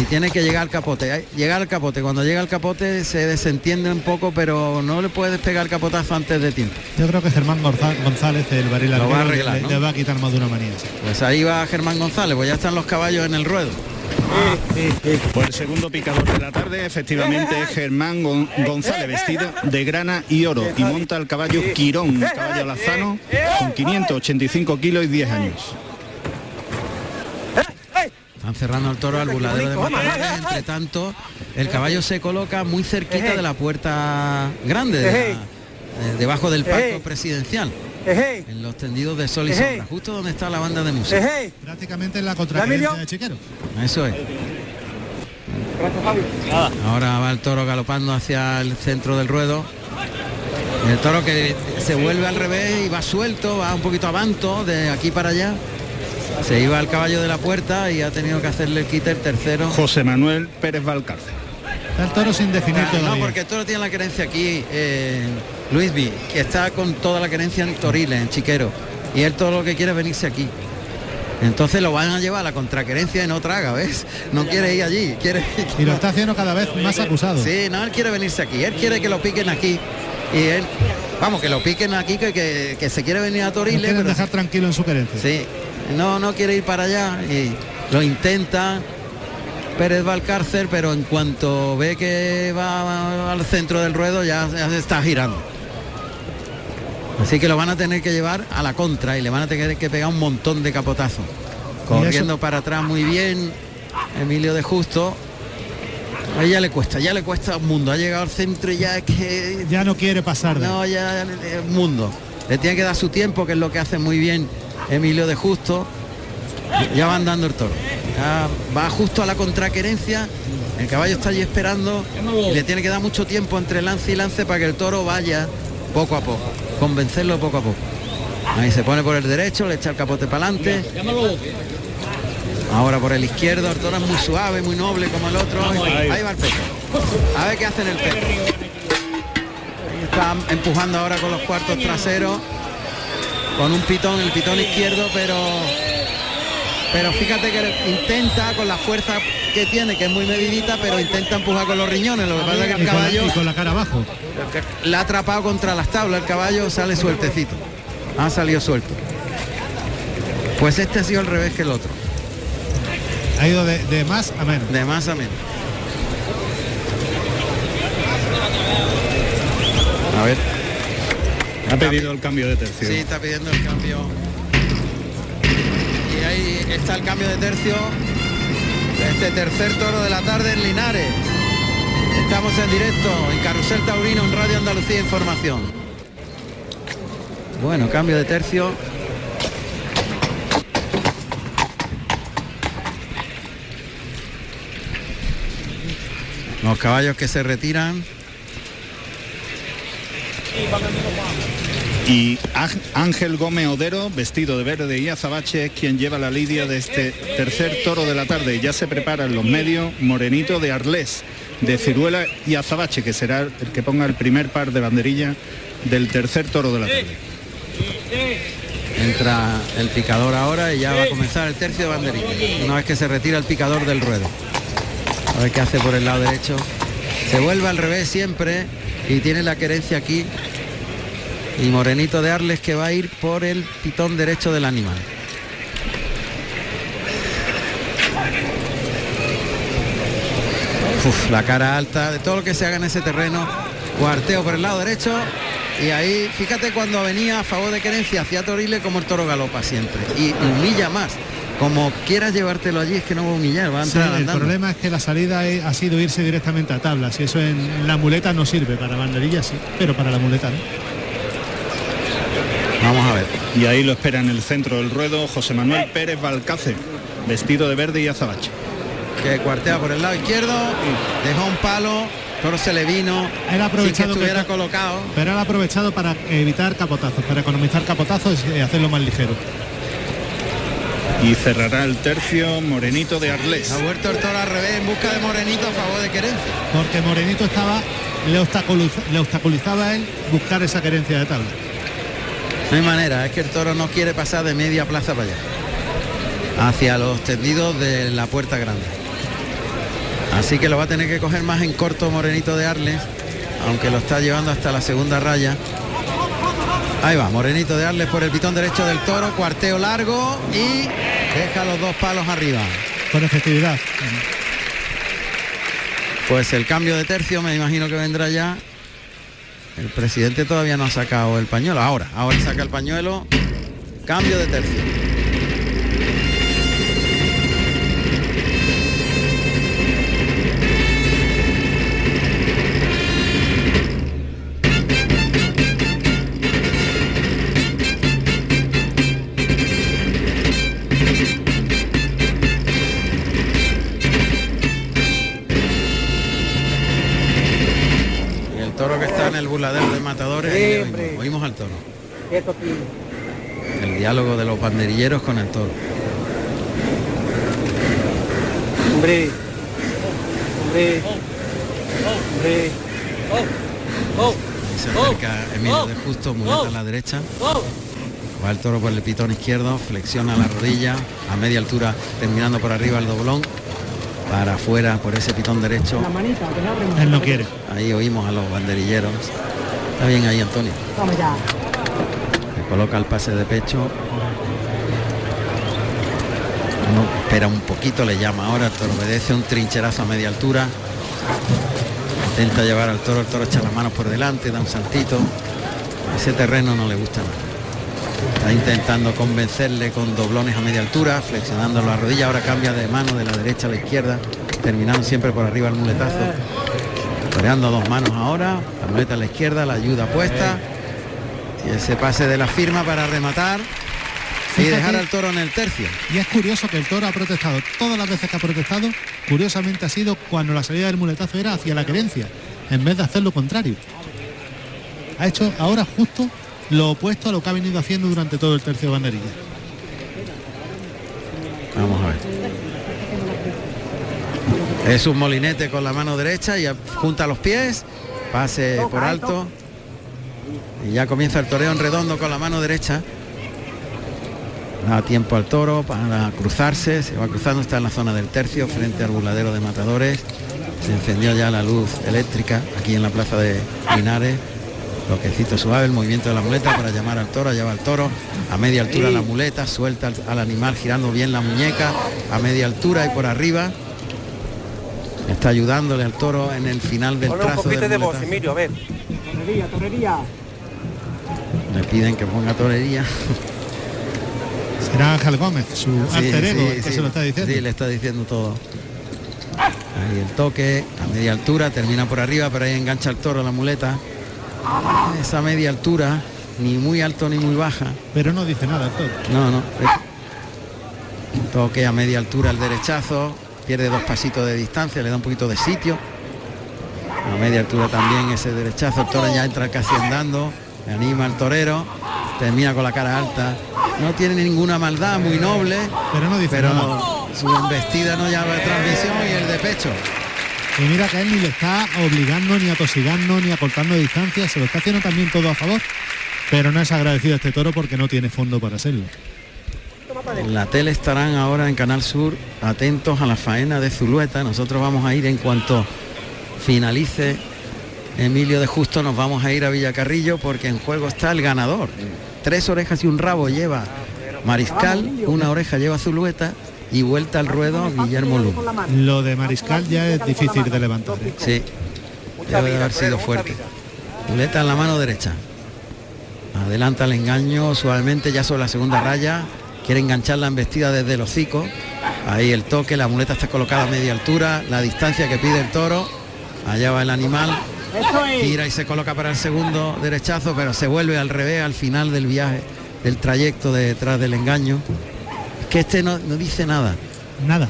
y tiene que llegar al capote. Llegar al capote. Cuando llega al capote se desentiende un poco, pero no le puedes pegar el capotazo antes de tiempo. Yo creo que Germán González, el barril Lo va a arreglar, le, ¿no? le va a quitar más de una manía. sí. Pues ahí va Germán González, pues ya están los caballos en el ruedo. Pues el segundo picador de la tarde, efectivamente, es Germán Gon- González, vestido de grana y oro, y monta el caballo Quirón, un caballo lazano, con 585 kilos y 10 años. Están cerrando el toro al buladero de Matadores. Entre tanto, el caballo se coloca muy cerquita de la puerta grande, de la- eh, debajo del palco presidencial, en los tendidos de sol y sombra, justo donde está la banda de música. Prácticamente en la contracarencia de Chiquero. Eso es. Ahora va el toro galopando hacia el centro del ruedo. El toro que se vuelve al revés y va suelto, va un poquito avanto de aquí para allá. Se iba al caballo de la puerta y ha tenido que hacerle el quite el tercero. José Manuel Pérez Valcárcel. Está el toro sin definir Ah, No, porque el toro tiene la querencia aquí, eh, Luis B, que está con toda la querencia en Toriles, en Chiquero. Y él todo lo que quiere es venirse aquí. Entonces lo van a llevar a la contraquerencia y no traga, ¿ves? No quiere ir allí, quiere... Y lo está haciendo cada vez más acusado. Sí, no, él quiere venirse aquí, él quiere que lo piquen aquí. Y él, vamos, que lo piquen aquí, que, que, que se quiere venir a No Toriles. quieren pero- dejar tranquilo en su querencia. Sí, no, no quiere ir para allá y lo intenta. Pérez Valcárcel, pero en cuanto ve que va al centro del ruedo ya, ya se está girando. Así que lo van a tener que llevar a la contra y le van a tener que pegar un montón de capotazos. Corriendo para atrás muy bien, Emilio de Justo. A ella le cuesta, ya le cuesta un mundo. Ha llegado al centro y ya es que Ya no quiere pasar no, ya es mundo. Le tiene que dar su tiempo, que es lo que hace muy bien Emilio de Justo. Ya va andando el toro. Ya va justo a la contraquerencia. El caballo está allí esperando. Y le tiene que dar mucho tiempo entre lance y lance para que el toro vaya poco a poco. Convencerlo poco a poco. Ahí se pone por el derecho, le echa el capote para adelante. Ahora por el izquierdo, el toro es muy suave, muy noble como el otro. Ahí, va el pecho. A ver qué hace en el pecho. Ahí está empujando ahora con los cuartos traseros. Con un pitón, el pitón izquierdo, pero. Pero fíjate que intenta con la fuerza que tiene, que es muy medidita, pero intenta empujar con los riñones. Lo que pasa es que el caballo y con la cara abajo. la ha atrapado contra las tablas, el caballo sale sueltecito. Ha salido suelto. Pues este ha sido al revés que el otro. Ha ido de, de más a menos. De más a menos. A ver. Ha pedido el cambio de tercio. Sí, está pidiendo el cambio. Y ahí está el cambio de tercio. de Este tercer toro de la tarde en Linares. Estamos en directo en Carrusel Taurino en Radio Andalucía Información. Bueno, cambio de tercio. Los caballos que se retiran. Y Ángel- Gómez Odero, vestido de verde y azabache, es quien lleva la lidia de este tercer toro de la tarde. Ya se prepara en los medios Morenito de Arlés, de Ciruela y azabache, que será el que ponga el primer par de banderilla del tercer toro de la tarde. Entra el picador ahora y ya va a comenzar el tercio de banderilla. Una vez que se retira el picador del ruedo. A ver qué hace por el lado derecho. Se vuelve al revés siempre y tiene la querencia aquí. Y Morenito de Arles que va a ir por el pitón derecho del animal. Uf, la cara alta de todo lo que se haga en ese terreno. Cuarteo por el lado derecho. Y ahí, fíjate cuando venía a favor de querencia hacia Torile como el toro galopa siempre. Y humilla más. Como quieras llevártelo allí es que no va a humillar, va a Sí, entrar el problema es que la salida ha sido irse directamente a tablas y eso en la muleta no sirve, para banderilla sí, pero para la muleta no. Vamos a ver. Y ahí lo espera en el centro del ruedo José Manuel Pérez Balcácer, vestido de verde y azabache. Que cuartea por el lado izquierdo. Dejó un palo. Toro se le vino. Él ha sin que aprovechado que estuviera está- colocado. Pero él ha aprovechado para evitar capotazos, para economizar capotazos y hacerlo más ligero. Y cerrará el tercio Morenito de Arlés. Ha vuelto el toro al revés en busca de Morenito a favor de querencia. Porque Morenito estaba, le obstaculizaba a él buscar esa querencia de tabla. No hay manera, es que el toro no quiere pasar de media plaza para allá. Hacia los tendidos de la puerta grande. Así que lo va a tener que coger más en corto Morenito de Arles, aunque lo está llevando hasta la segunda raya. Ahí va, Morenito de Arles por el pitón derecho del toro, cuarteo largo y deja los dos palos arriba. Con efectividad. Pues el cambio de tercio me imagino que vendrá ya. El presidente todavía no ha sacado el pañuelo. Ahora, ahora saca el pañuelo. Cambio de tercio. Oímos, oímos al toro. El diálogo de los banderilleros con el toro. Hombre, hombre, hombre. Y se acerca Emilio de Justo, muleta a la derecha. Va el toro por el pitón izquierdo, flexiona la rodilla a media altura, terminando por arriba el doblón. Para afuera por ese pitón derecho. Él no quiere. Ahí oímos a los banderilleros. Está bien ahí, Antonio. Vamos ya. Le coloca el pase de pecho. No, espera un poquito, le llama ahora, el toro obedece un trincherazo a media altura. Intenta llevar al toro, el toro echa las manos por delante, da un saltito. Ese terreno no le gusta nada. Está intentando convencerle con doblones a media altura, flexionando la rodilla, ahora cambia de mano de la derecha a la izquierda, terminando siempre por arriba el muletazo. Toreando dos manos ahora, la muleta a la izquierda, la ayuda puesta. Y ese pase de la firma para rematar y dejar al toro en el tercio. Y es curioso que el toro ha protestado. Todas las veces que ha protestado, curiosamente ha sido cuando la salida del muletazo era hacia la querencia, en vez de hacer lo contrario. Ha hecho ahora justo lo opuesto a lo que ha venido haciendo durante todo el tercio de banderilla. Vamos a ver. Es un molinete con la mano derecha y junta los pies, pase por alto. Y ya comienza el toreo en redondo con la mano derecha. Da tiempo al toro para cruzarse, se va cruzando, está en la zona del tercio, frente al burladero de matadores. Se encendió ya la luz eléctrica aquí en la plaza de Linares. Toquecito suave, el movimiento de la muleta para llamar al toro, lleva al toro a media altura la muleta, suelta al, al animal girando bien la muñeca a media altura y por arriba. Está ayudándole al toro en el final del Ponle un trazo poquito de voz. Emilio, a ver. Torrería, torrería. Le piden que ponga torería. Será Ángel Gómez, su Sí, alter ego, sí, el que sí. se lo está diciendo. Sí, le está diciendo todo. Ahí el toque, a media altura, termina por arriba, pero ahí engancha el toro la muleta. Esa media altura, ni muy alto ni muy baja. Pero no dice nada el toro. No, no. Toque a media altura el derechazo, pierde dos pasitos de distancia, le da un poquito de sitio. A media altura también ese derechazo, el toro ya entra casi andando, le anima al torero, termina con la cara alta. No tiene ninguna maldad, muy noble, Pero no dice pero su embestida no llama transmisión y el de pecho. Y mira que él ni le está obligando, ni atosigando, ni acortando distancias, se lo está haciendo también todo a favor. Pero no es agradecido a este toro porque no tiene fondo para hacerlo. En la tele estarán ahora en Canal Sur atentos a la faena de Zulueta. Nosotros vamos a ir en cuanto finalice Emilio de Justo, nos vamos a ir a Villacarrillo porque en juego está el ganador. Tres orejas y un rabo lleva Mariscal, una oreja lleva Zulueta y vuelta al ruedo Guillermo Lum. Lo de Mariscal ya es difícil de levantar. ¿eh? Sí, debe de haber sido fuerte. Zulueta en la mano derecha. Adelanta el engaño suavemente ya sobre la segunda raya. Quiere enganchar la embestida desde el hocico. Ahí el toque, la muleta está colocada a media altura. La distancia que pide el toro. Allá va el animal. Gira y se coloca para el segundo derechazo, pero se vuelve al revés al final del viaje, del trayecto de detrás del engaño. Es que este no, no dice nada. Nada.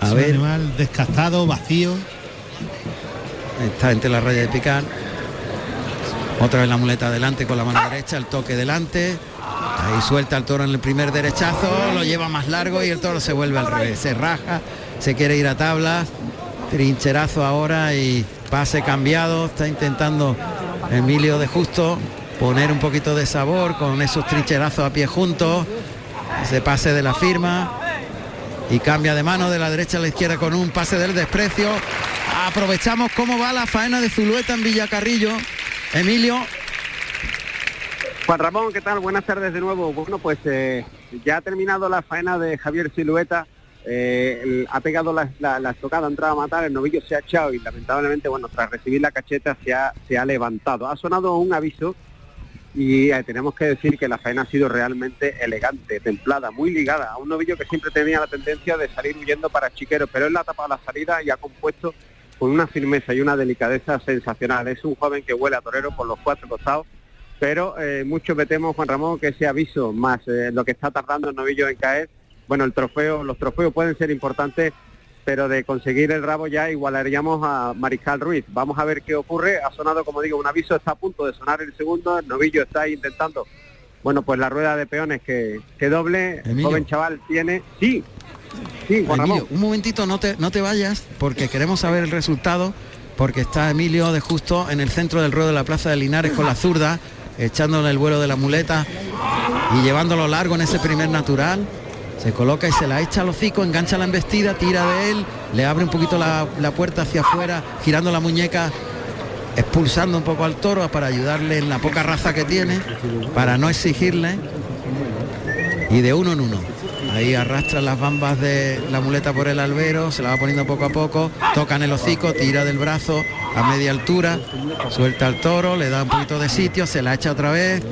A es ver. un animal descastado, vacío. Está entre la raya de picar. Otra vez la muleta adelante con la mano derecha, el toque delante. Ahí suelta el toro en el primer derechazo, lo lleva más largo y el toro se vuelve al revés. Se raja, se quiere ir a tablas. Trincherazo ahora y pase cambiado. Está intentando Emilio de Justo poner un poquito de sabor con esos trincherazos a pie juntos. Ese pase de la firma. y cambia de mano de la derecha a la izquierda con un pase del desprecio. Aprovechamos cómo va la faena de Zulueta en Villacarrillo. Emilio. Juan Ramón, ¿qué tal? Buenas tardes de nuevo. Bueno, pues eh, ya ha terminado la faena de Javier Silueta. Eh, ha pegado la, la, la estocada, ha entrado a matar, el novillo se ha echado y lamentablemente, bueno, tras recibir la cacheta se ha, levantado. Ha sonado un aviso y eh, tenemos que decir que la faena ha sido realmente elegante, templada, muy ligada a un novillo que siempre tenía la tendencia de salir huyendo para chiquero, pero él le ha tapado la salida y ha compuesto con una firmeza y una delicadeza sensacional. Es un joven que huele a torero por los cuatro costados, pero eh, mucho me temo, Juan Ramón, que ese aviso más eh, lo que está tardando el novillo en caer, bueno, el trofeo, los trofeos pueden ser importantes, pero de conseguir el rabo ya igualaríamos a Mariscal Ruiz. Vamos a ver qué ocurre. Ha sonado, como digo, un aviso, está a punto de sonar el segundo, el novillo está ahí intentando, bueno, pues la rueda de peones que, que doble, el joven chaval tiene, sí, sí, Juan Emilio, Ramón. un momentito, no te, no te vayas, porque queremos saber el resultado, porque está Emilio de Justo en el centro del ruedo de la Plaza de Linares con la zurda, echándole el vuelo de la muleta y llevándolo largo en ese primer natural. Se coloca y se la echa al hocico, engancha la embestida, tira de él, le abre un poquito la, la puerta hacia afuera, girando la muñeca, expulsando un poco al toro para ayudarle en la poca raza que tiene, para no exigirle y de uno en uno. Ahí arrastra las bambas de la muleta por el albero, se la va poniendo poco a poco, toca en el hocico, tira del brazo a media altura, suelta al toro, le da un poquito de sitio, se la echa otra vez.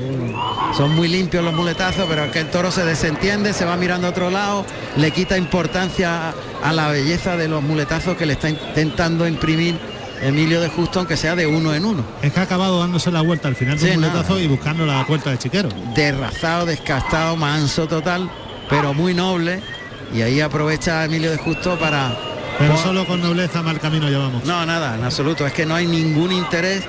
Son muy limpios los muletazos, pero es que el toro se desentiende, se va mirando a otro lado, le quita importancia a la belleza de los muletazos que le está intentando imprimir Emilio de Justo, aunque sea de uno en uno. Es que ha acabado dándose la vuelta al final del Sí, muletazo nada. y buscando la puerta de chiquero. derrazado, descastado, manso total, pero muy noble. Y ahí aprovecha Emilio de Justo para... Pero solo con nobleza mal camino llevamos. No, nada, en absoluto. Es que no hay ningún interés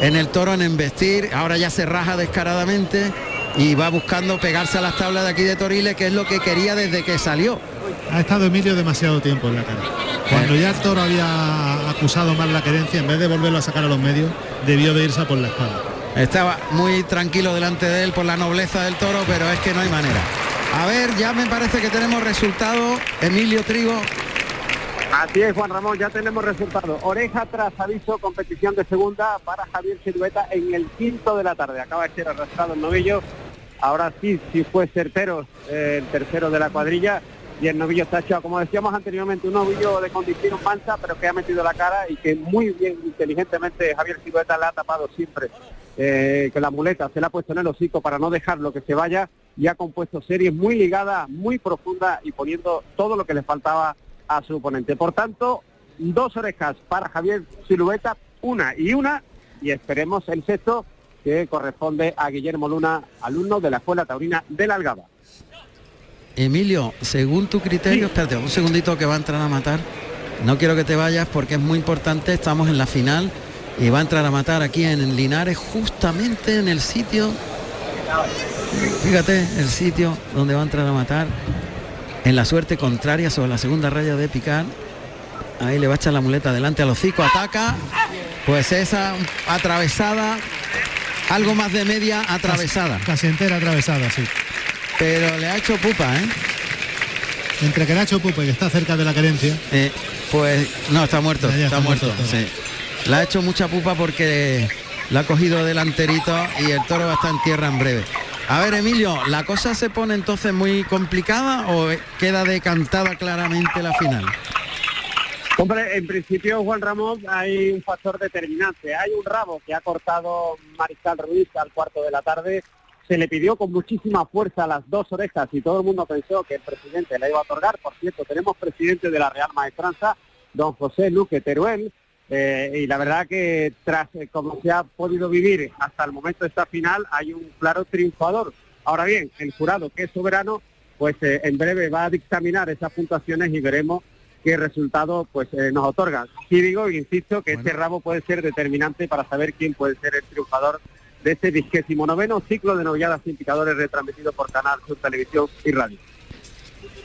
en el toro en embestir. Ahora ya se raja descaradamente y va buscando pegarse a las tablas de aquí de Toriles, que es lo que quería desde que salió. Ha estado Emilio demasiado tiempo en la cara. Cuando ya el toro había acusado más la querencia, en vez de volverlo a sacar a los medios, debió de irse a por la espada. Estaba muy tranquilo delante de él por la nobleza del toro, pero es que no hay manera. A ver, ya me parece que tenemos resultado. Emilio Trigo, Así es, Juan Ramón, ya tenemos resultado. Oreja tras aviso, competición de segunda para Javier Silueta en el quinto de la tarde. Acaba de ser arrastrado el novillo. Ahora sí, sí fue certero eh, el tercero de la cuadrilla y el novillo está echado. Como decíamos anteriormente, un novillo de condición mancha, pero que ha metido la cara y que muy bien, inteligentemente, Javier Silueta la ha tapado siempre. Eh, que la muleta se la ha puesto en el hocico para no dejarlo que se vaya y ha compuesto series muy ligadas, muy profundas y poniendo todo lo que le faltaba a su oponente. Por tanto, dos orejas para Javier Silueta, una y una, y esperemos el sexto que corresponde a Guillermo Luna, alumno de la Escuela Taurina de la Algaba. Emilio, según tu criterio, Sí. espérate un segundito que va a entrar a matar. No quiero que te vayas porque es muy importante, estamos en la final y va a entrar a matar aquí en Linares, justamente en el sitio. Fíjate, el sitio donde va a entrar a matar. En la suerte contraria sobre la segunda raya de picar. Ahí le va a echar la muleta delante al hocico, ataca. Pues esa atravesada, algo más de media atravesada. Casi entera atravesada, sí. Pero le ha hecho pupa, ¿eh? Entre que Nacho Pupe, que está cerca de la querencia, Eh, pues no, está muerto, está, está muerto. muerto, sí. Le ha hecho mucha pupa porque la ha cogido delanterito y el toro va a estar en tierra en breve. A ver, Emilio, ¿la cosa se pone entonces muy complicada o queda decantada claramente la final? Hombre, en principio, Juan Ramón, hay un factor determinante. Hay un rabo que ha cortado Mariscal Ruiz al cuarto de la tarde. Se le pidió con muchísima fuerza las dos orejas y todo el mundo pensó que el presidente la iba a otorgar. Por cierto, tenemos presidente de la Real Maestranza, don José Luque Teruel, eh, y la verdad que tras eh, como se ha podido vivir hasta el momento de esta final, hay un claro triunfador. Ahora bien, el jurado, que es soberano, pues eh, en breve va a dictaminar esas puntuaciones y veremos qué resultado pues eh, nos otorga. Y digo, insisto, que este rabo puede ser determinante para saber quién puede ser el triunfador de este vigésimo noveno ciclo de novilladas sin picadores retransmitido por Canal Sur Televisión y Radio.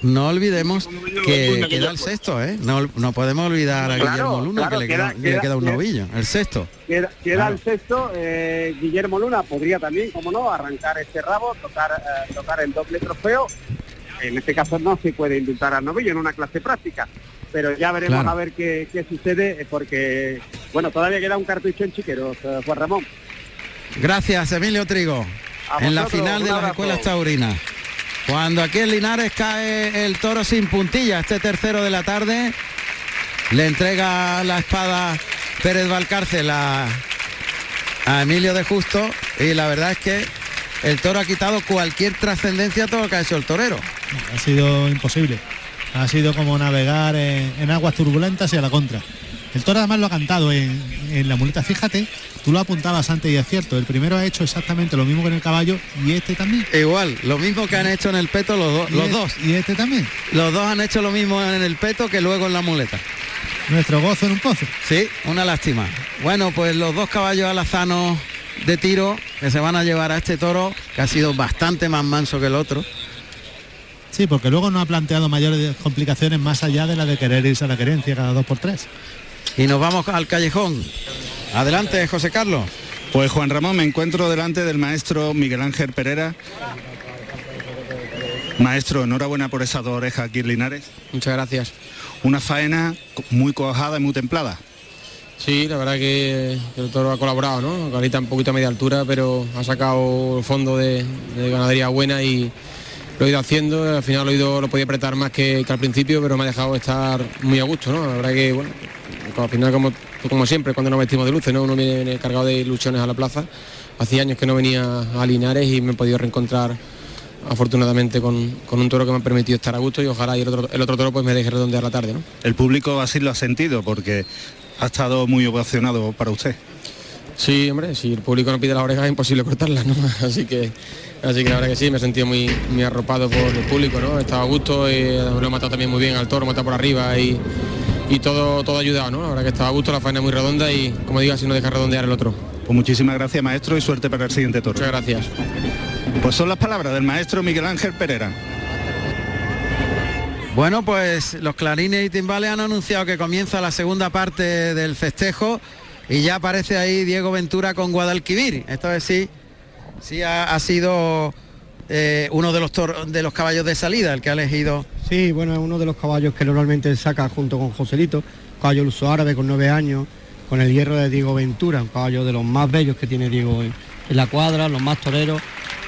No olvidemos que queda el sexto, ¿eh? No, no podemos olvidar a Claro, Guillermo Luna, claro, que le queda- queda, que le queda- queda un queda- novillo, el sexto. Queda, Claro. el sexto, eh, Guillermo Luna podría también, como no, arrancar este rabo, tocar, eh, tocar el doble trofeo en este caso no se puede indultar al novillo en una clase práctica. Pero ya veremos a ver qué, qué sucede, eh, porque, bueno, todavía queda un cartucho en Chiqueros, Juan Ramón. Gracias, Emilio Trigo. A En la final de las escuelas taurinas. Cuando aquí en Linares cae el toro sin puntilla, este tercero de la tarde, le entrega la espada Pérez Valcárcel a, Emilio de Justo y la verdad es que el toro ha quitado cualquier trascendencia a todo lo que ha hecho el torero. Ha sido imposible. Ha sido como navegar en aguas turbulentas y a la contra. El toro además lo ha cantado en, en la muleta. Fíjate, tú lo apuntabas antes y es cierto. El primero ha hecho exactamente lo mismo que en el caballo y este también. Igual, lo mismo que han hecho en el peto los, dos Y los dos. Y este también. Los dos han hecho lo mismo en el peto que luego en la muleta. Nuestro gozo en un pozo. Sí, una lástima. Bueno, pues los dos caballos alazanos de tiro que se van a llevar a este toro, que ha sido bastante más manso que el otro. Sí, porque luego no ha planteado mayores complicaciones más allá de la de querer irse a la querencia cada dos por tres. Y nos vamos al callejón. Adelante, José Carlos. Pues Juan Ramón, me encuentro delante del maestro Miguel Ángel Pereira. Maestro, enhorabuena por esas dos orejas aquí en Linares. Muchas gracias. Una faena muy cojada y muy templada. Sí, la verdad que, que el toro ha colaborado, ¿no? Ahorita un poquito a media altura, pero ha sacado el fondo de, de ganadería buena y lo he ido haciendo. Al final lo he ido, lo podía apretar más que, que al principio, pero me ha dejado estar muy a gusto, ¿no? La verdad que, bueno, al final como, como siempre cuando nos vestimos de luces, ¿no? Uno viene cargado de ilusiones a la plaza. Hacía años que no venía a Linares y me he podido reencontrar afortunadamente con, con un toro que me ha permitido estar a gusto y ojalá y el otro, el otro toro pues me deje redondear la tarde, ¿no? El público así lo ha sentido porque ha estado muy ovacionado para usted. Sí, hombre, si el público no pide las orejas es imposible cortarlas, ¿no? Así que, así que la verdad que sí, me he sentido muy, muy arropado por el público, ¿no? Estaba a gusto, eh, lo he matado también muy bien al toro, matado por arriba y, y todo, todo ha ayudado, ¿no? La verdad que estaba a gusto, la faena es muy redonda y como digo, así no deja redondear el otro. Pues muchísimas gracias maestro y suerte para el siguiente toro. Muchas gracias. Pues son las palabras del maestro Miguel Ángel Pereira. Bueno, pues los clarines y timbales han anunciado que comienza la segunda parte del festejo y ya aparece ahí Diego Ventura con Guadalquivir. Esta vez sí, sí ha, ha sido eh, uno de los, tor- de los caballos de salida el que ha elegido. Sí, bueno, es uno de los caballos que normalmente saca junto con Joselito, caballo luso árabe con nueve años, con el hierro de Diego Ventura, un caballo de los más bellos que tiene Diego en, en la cuadra, los más toreros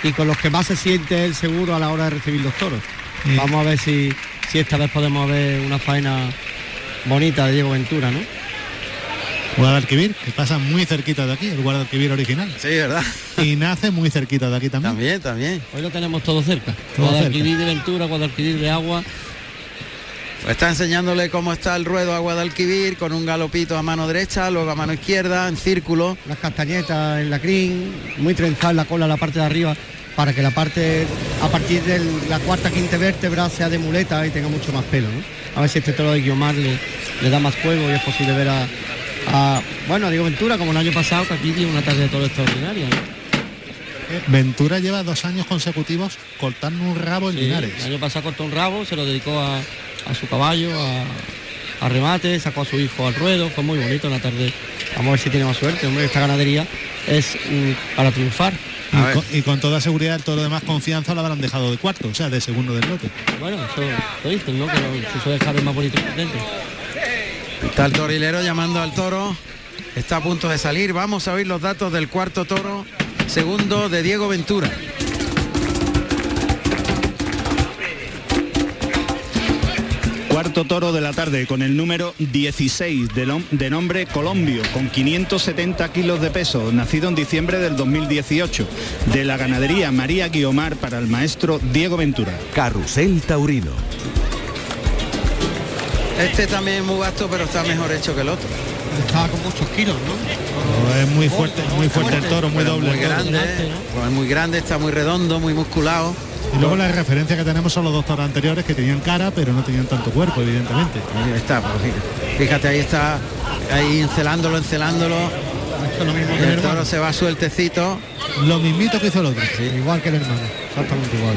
y con los que más se siente el seguro a la hora de recibir los toros. Vamos a ver si, si esta vez podemos ver una faena bonita de Diego Ventura, ¿no? Guadalquivir, que pasa muy cerquita de aquí, el Guadalquivir original. Sí, ¿verdad? Y nace muy cerquita de aquí también. También, también. Hoy lo tenemos todo cerca. Todo Guadalquivir de Ventura, Guadalquivir de Agua. Está enseñándole cómo está el ruedo a Guadalquivir con un galopito a mano derecha, luego a mano izquierda, en círculo. las castañetas en la crin, muy trenzada la cola en la parte de arriba para que la parte a partir de la cuarta quinta vértebra sea de muleta y tenga mucho más pelo. ¿no? A ver si este toro de Guiomar le, le da más juego y es posible ver a, a, bueno, a Diego Ventura como el año pasado que aquí dio una tarde de toro extraordinaria. ¿no? Ventura lleva dos años consecutivos cortando un rabo en Sí, Linares. el año pasado cortó un rabo, se lo dedicó a, a su caballo, a, a remate, sacó a su hijo al ruedo, fue muy bonito una tarde. Vamos a ver si tiene más suerte, hombre, esta ganadería es mm, para triunfar. Y con, y con toda seguridad el toro de más confianza lo habrán dejado de cuarto, o sea, de segundo del lote. Bueno, eso lo dicen, ¿no? Que lo- se suele dejar el más bonito potente. Está el torilero llamando al toro. Está a punto de salir. Vamos a oír los datos del cuarto toro. Segundo de Diego Ventura. Cuarto toro de la tarde con el número 16 de, nom- de nombre Colombio, con 570 kilos de peso, nacido en diciembre del 2018, de la ganadería María Guiomar para el maestro Diego Ventura. Carrusel Taurino. Este también es muy vasto, pero está mejor hecho que el otro. Estaba con muchos kilos, ¿no? Pero es muy fuerte, muy fuerte el toro, muy Pero doble. Muy grande, pues es muy grande, está muy redondo, muy musculado. Y luego la referencia que tenemos son los dos toros anteriores que tenían cara, pero no tenían tanto cuerpo, evidentemente. Ahí está, pues fíjate, ahí está, ahí encelándolo, encelándolo. Esto es lo mismo Y que el el hermano. toro se va sueltecito. Lo mismito que hizo el otro. Igual que el hermano, exactamente igual.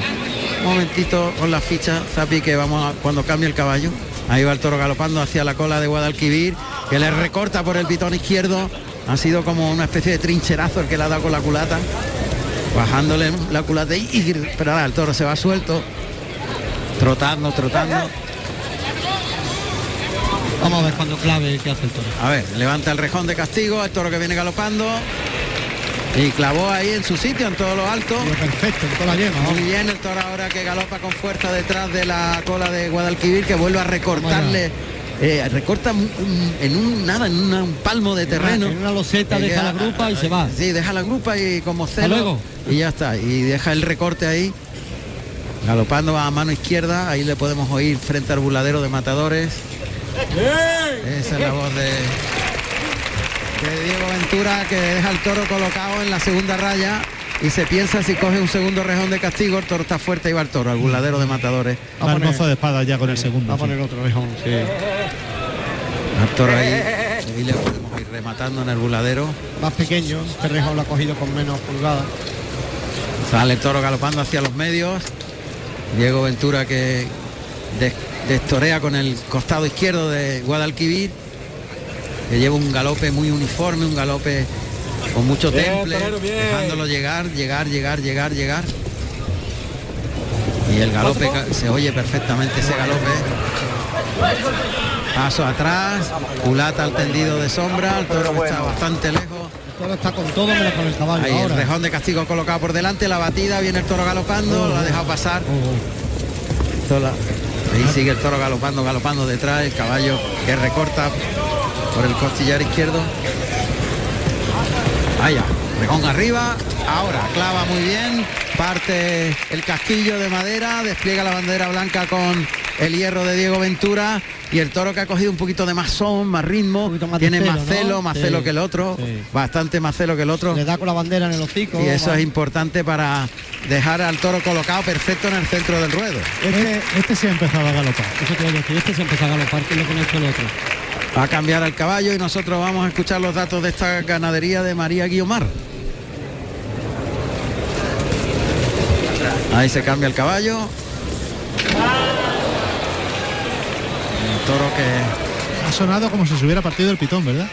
Un momentito con la ficha, Zapi, que vamos a, cuando cambie el caballo. Ahí va el toro galopando hacia la cola de Guadalquivir, que le recorta por el pitón izquierdo. Ha sido como una especie de trincherazo el que le ha dado con la culata. Bajándole la culata y, pero ahora el toro se va suelto. Trotando, trotando. Vamos a ver cuando clave qué hace el toro. A ver, levanta el rejón de castigo, el toro que viene galopando. Y clavó ahí en su sitio, en todo lo alto. perfecto, en toda la yema. Muy bien, el toro ahora que galopa con fuerza detrás de la cola de Guadalquivir, que vuelve a recortarle. eh, recorta en un nada, en una- un palmo de terreno. En una loseta Eh, deja la grupa y se va. Sí, deja la grupa y como celo. luego. Y ya está. Y deja el recorte ahí. Galopando a mano izquierda. Ahí le podemos oír frente al buladero de matadores. Esa es la voz de, de Diego Ventura que deja el toro colocado en la segunda raya y se piensa si coge un segundo rejón de castigo, el toro está fuerte y va el toro, al buladero de matadores. Va el mozo de espada ya con el segundo. Va a poner otro rejón, sí. Al toro ahí, ahí le podemos ir rematando en el buladero. Más pequeño, este rejón lo ha cogido con menos pulgadas. Sale el toro galopando hacia los medios. Diego Ventura que des- destorea con el costado izquierdo de Guadalquivir. Que lleva un galope muy uniforme, un galope con mucho Bien, temple, torero, dejándolo llegar, llegar, llegar, llegar, llegar. Y el galope se oye perfectamente ese galope. Paso atrás, culata al tendido de sombra, el toro que está bastante lejos. El toro está con todo menos con el caballo Ahí el ahora. rejón de castigo colocado por delante, la batida, viene el toro galopando, lo ha dejado pasar. Toda- Ahí sigue el toro galopando, galopando detrás, el caballo que recorta por el costillar izquierdo. Allá, rejón arriba, ahora clava muy bien, parte el casquillo de madera, despliega la bandera blanca con el hierro de Diego Ventura y el toro que ha cogido un poquito de más son, más ritmo, más tiene celo, más ¿no? celo, más Sí, celo que el otro, sí. bastante más celo que el otro. Le da con la bandera en el hocico. Y eso va. es importante para dejar al toro colocado perfecto en el centro del ruedo. Este, este sí ha empezado a galopar. Eso te voy a decir, este se empezó a galopar, que lo ha hecho el otro. Va a cambiar al caballo y nosotros vamos a escuchar los datos de esta ganadería de María Guiomar. Ahí se cambia el caballo. El toro que... Ha sonado como si se hubiera partido el pitón, ¿verdad?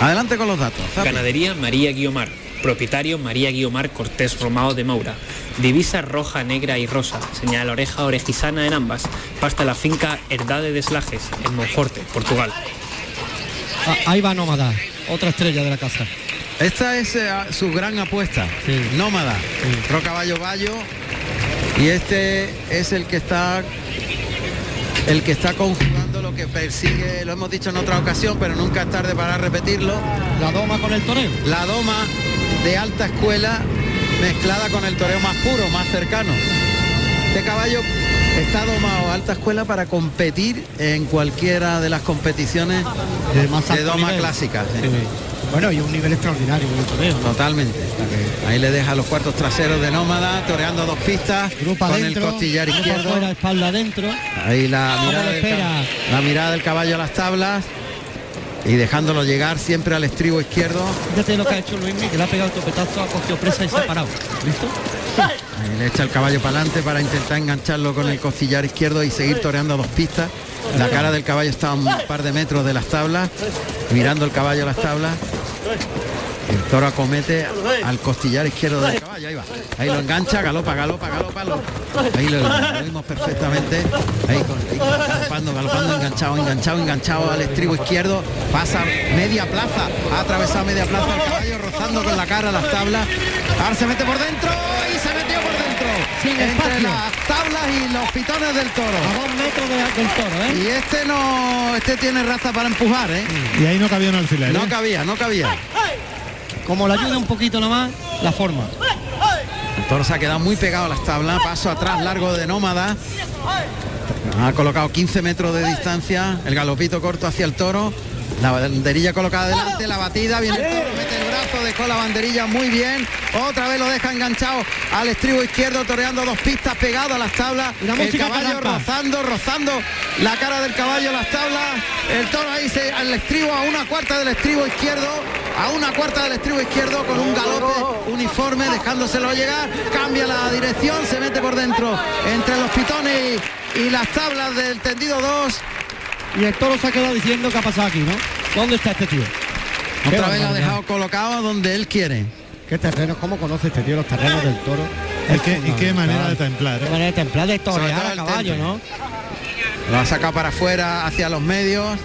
Adelante con los datos. Zapi. Ganadería María Guiomar. Propietario María Guiomar Cortés Romao de Moura. Divisa roja, negra y rosa. Señal oreja orejisana en ambas. Pasta la finca Herdade de Slajes, en Monforte, Portugal. Ah, ahí va Nómada, otra estrella de la casa. Esta es eh, su gran apuesta. Sí. Nómada. Pro caballo Bayo. Y este es el que está el que está conjugando lo que persigue, lo hemos dicho en otra ocasión, pero nunca es tarde para repetirlo. La doma con el toreo. La doma de alta escuela mezclada con el toreo más puro, más cercano. Este caballo está domado a alta escuela para competir en cualquiera de las competiciones De más de alto doma. Sí. Bueno, y un nivel extraordinario en el toreo. ¿no? Totalmente. Ahí le deja los cuartos traseros de nómada, toreando dos pistas Grupa con adentro, el costillar izquierdo. afuera, espalda adentro. Ahí la ¿Cómo mirada, del, la mirada del caballo a las tablas y dejándolo llegar siempre al estribo izquierdo. Fíjate lo que ha hecho Luis que le ha pegado el topetazo, ha cogido presa y se ha parado. ¿Listo? Ahí le echa el caballo para adelante para intentar engancharlo con el costillar izquierdo y seguir toreando a dos pistas. La cara del caballo está a un par de metros de las tablas, mirando el caballo a las tablas. El toro acomete al costillar izquierdo del caballo, ahí va. Ahí lo engancha, galopa, galopa, galopa. lo- ahí lo, lo vimos perfectamente. Ahí, con, ahí galopando, galopando, enganchado, enganchado, enganchado al estribo izquierdo. Pasa media plaza, ha atravesado media plaza el caballo, rozando con la cara las tablas. Ahora se mete por dentro y se metió por dentro. Sin entre espacio. las tablas y los pitones del toro. A dos metros de- del toro, ¿eh? Y este no, este tiene raza para empujar, ¿eh? Y ahí no cabía un alfiler. No ¿eh? cabía, no cabía. Como le ayuda un poquito nada más, la forma. El toro se ha quedado muy pegado a las tablas, paso atrás largo de nómada. Ha colocado 15 metros de distancia, el galopito corto hacia el toro. La banderilla colocada delante, la batida, viene el toro, mete el brazo, dejó la banderilla muy bien. Otra vez lo deja enganchado al estribo izquierdo, toreando dos pistas pegado a las tablas. La El caballo rozando, rozando la cara del caballo las tablas. El toro ahí se, al estribo, a una cuarta del estribo izquierdo, a una cuarta del estribo izquierdo con un galope uniforme, dejándoselo llegar, cambia la dirección, se mete por dentro entre los pitones y, y las tablas del tendido 2. Y el toro se ha quedado diciendo que ha pasado aquí, ¿no? ¿Dónde está este tío? Qué Otra vez lo ha dejado colocado donde él quiere. ¿Qué terrenos? ¿Cómo conoce este tío los terrenos del toro? Y qué, y qué manera de templar. Qué ¿eh? manera de templar de torear a caballo, temple. ¿no? Lo ha sacado para afuera hacia los medios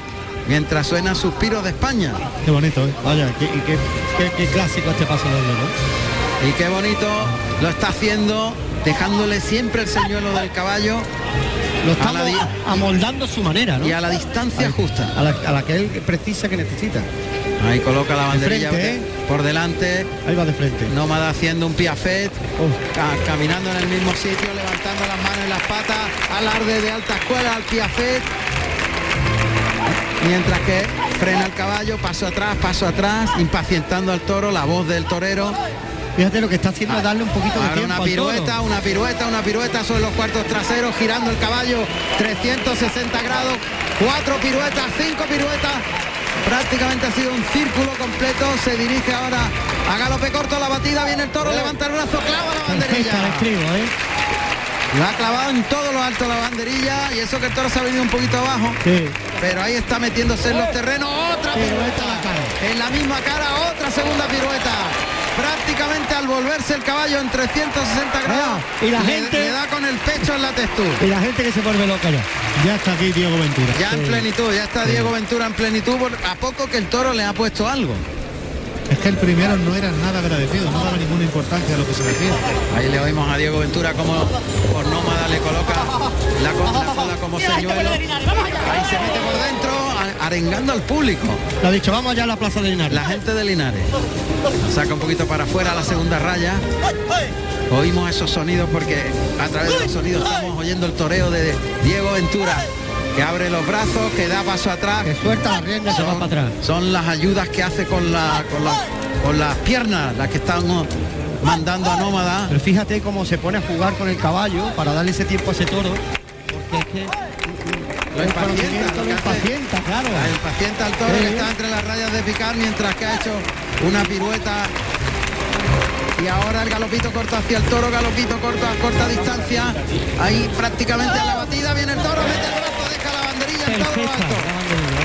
mientras suena suspiros de España. Qué bonito, ¿eh? Vaya, qué, y qué, qué- qué clásico este paso doble, ¿no? Y qué bonito lo está haciendo, dejándole siempre el señuelo del caballo Lo A estamos la di- amoldando a su manera, ¿no? y a la distancia justa. A la, a la que él precisa que necesita. Ahí coloca la banderilla frente, ¿eh? por delante. Ahí va de frente. Nómada haciendo un piafet, Oh. ca- caminando en el mismo sitio, levantando las manos y las patas, alarde de alta escuela al piafet. Mientras que frena el caballo, paso atrás, paso atrás, impacientando al toro, la voz del torero. Fíjate lo que está haciendo es darle un poquito de tiempo una pirueta, una pirueta, una pirueta sobre los cuartos traseros, girando el caballo 360 grados, cuatro piruetas, cinco piruetas. Prácticamente ha sido un círculo completo. Se dirige ahora a galope corto la batida. Viene el toro, levanta el brazo, clava la banderilla. ¿eh? La ha clavado en todo lo alto la banderilla y eso que el toro se ha venido un poquito abajo. Sí. Pero ahí está metiéndose en los terrenos. Otra pirueta. En la misma cara, otra segunda pirueta. Prácticamente al volverse el caballo en 360 grados. y la le- gente- le da con el pecho en la textura. Y la gente que se vuelve loca ya. Ya está aquí Diego Ventura. Ya en plenitud, ya está Diego Ventura en plenitud, a poco que el toro le ha puesto algo. Que el primero no era nada agradecido, no daba ninguna importancia a lo que se decía. Ahí le oímos a Diego Ventura como por nómada le coloca la, la cola como señuelo. Ahí se mete por dentro, arengando al público. Lo ha dicho, vamos allá a la plaza de Linares. La gente de Linares. Saca un poquito para afuera la segunda raya. Oímos esos sonidos porque a través de los sonidos estamos oyendo el toreo de Diego Ventura. Que abre los brazos, que da paso atrás. Que suelta la rienda se va para atrás. Son las ayudas que hace con, la, con, la- con las piernas, las que están mandando a Nómada. Pero fíjate cómo se pone a jugar con el caballo para darle ese tiempo a ese toro. Porque es que Lo impacienta, conocimiento lo impacienta, claro. La impacienta al toro Sí. que está entre las rayas de picar mientras que ha hecho una pirueta. Y ahora el galopito corto hacia el toro, galopito corto a corta distancia. Ahí prácticamente a la batida viene el toro, mete el alto.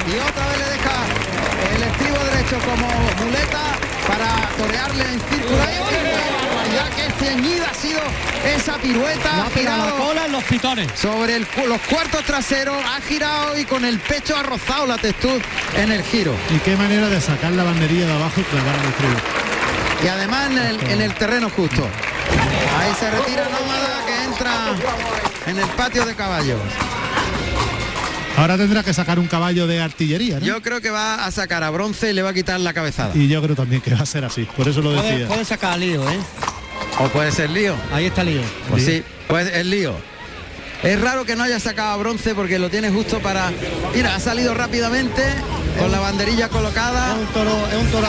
Y otra vez le deja el estribo derecho como muleta para torearle en círculo. ¡Ay, qué barbaridad! ¡Qué ceñida ha sido esa pirueta! Ha pegado la girado cola en los pitones. sobre el los cuartos traseros, ha girado y con el pecho ha rozado la textura en el giro. Y qué manera de sacar la banderilla de abajo y clavar el estribo. Y además en el, en el terreno justo. Ahí se retira Nómada que entra en el patio de caballos. Ahora tendrá que sacar un caballo de artillería, ¿no? Yo creo que va a sacar a bronce y le va a quitar la cabezada. Y yo creo también que va a ser así, por eso lo Puede, decía. puede sacar al lío, ¿eh? O puede ser lío. Ahí está lío. Pues sí, pues el lío. Es raro que no haya sacado a bronce porque lo tiene justo para. Mira, ha salido rápidamente con la banderilla colocada. Es un toro, es un toro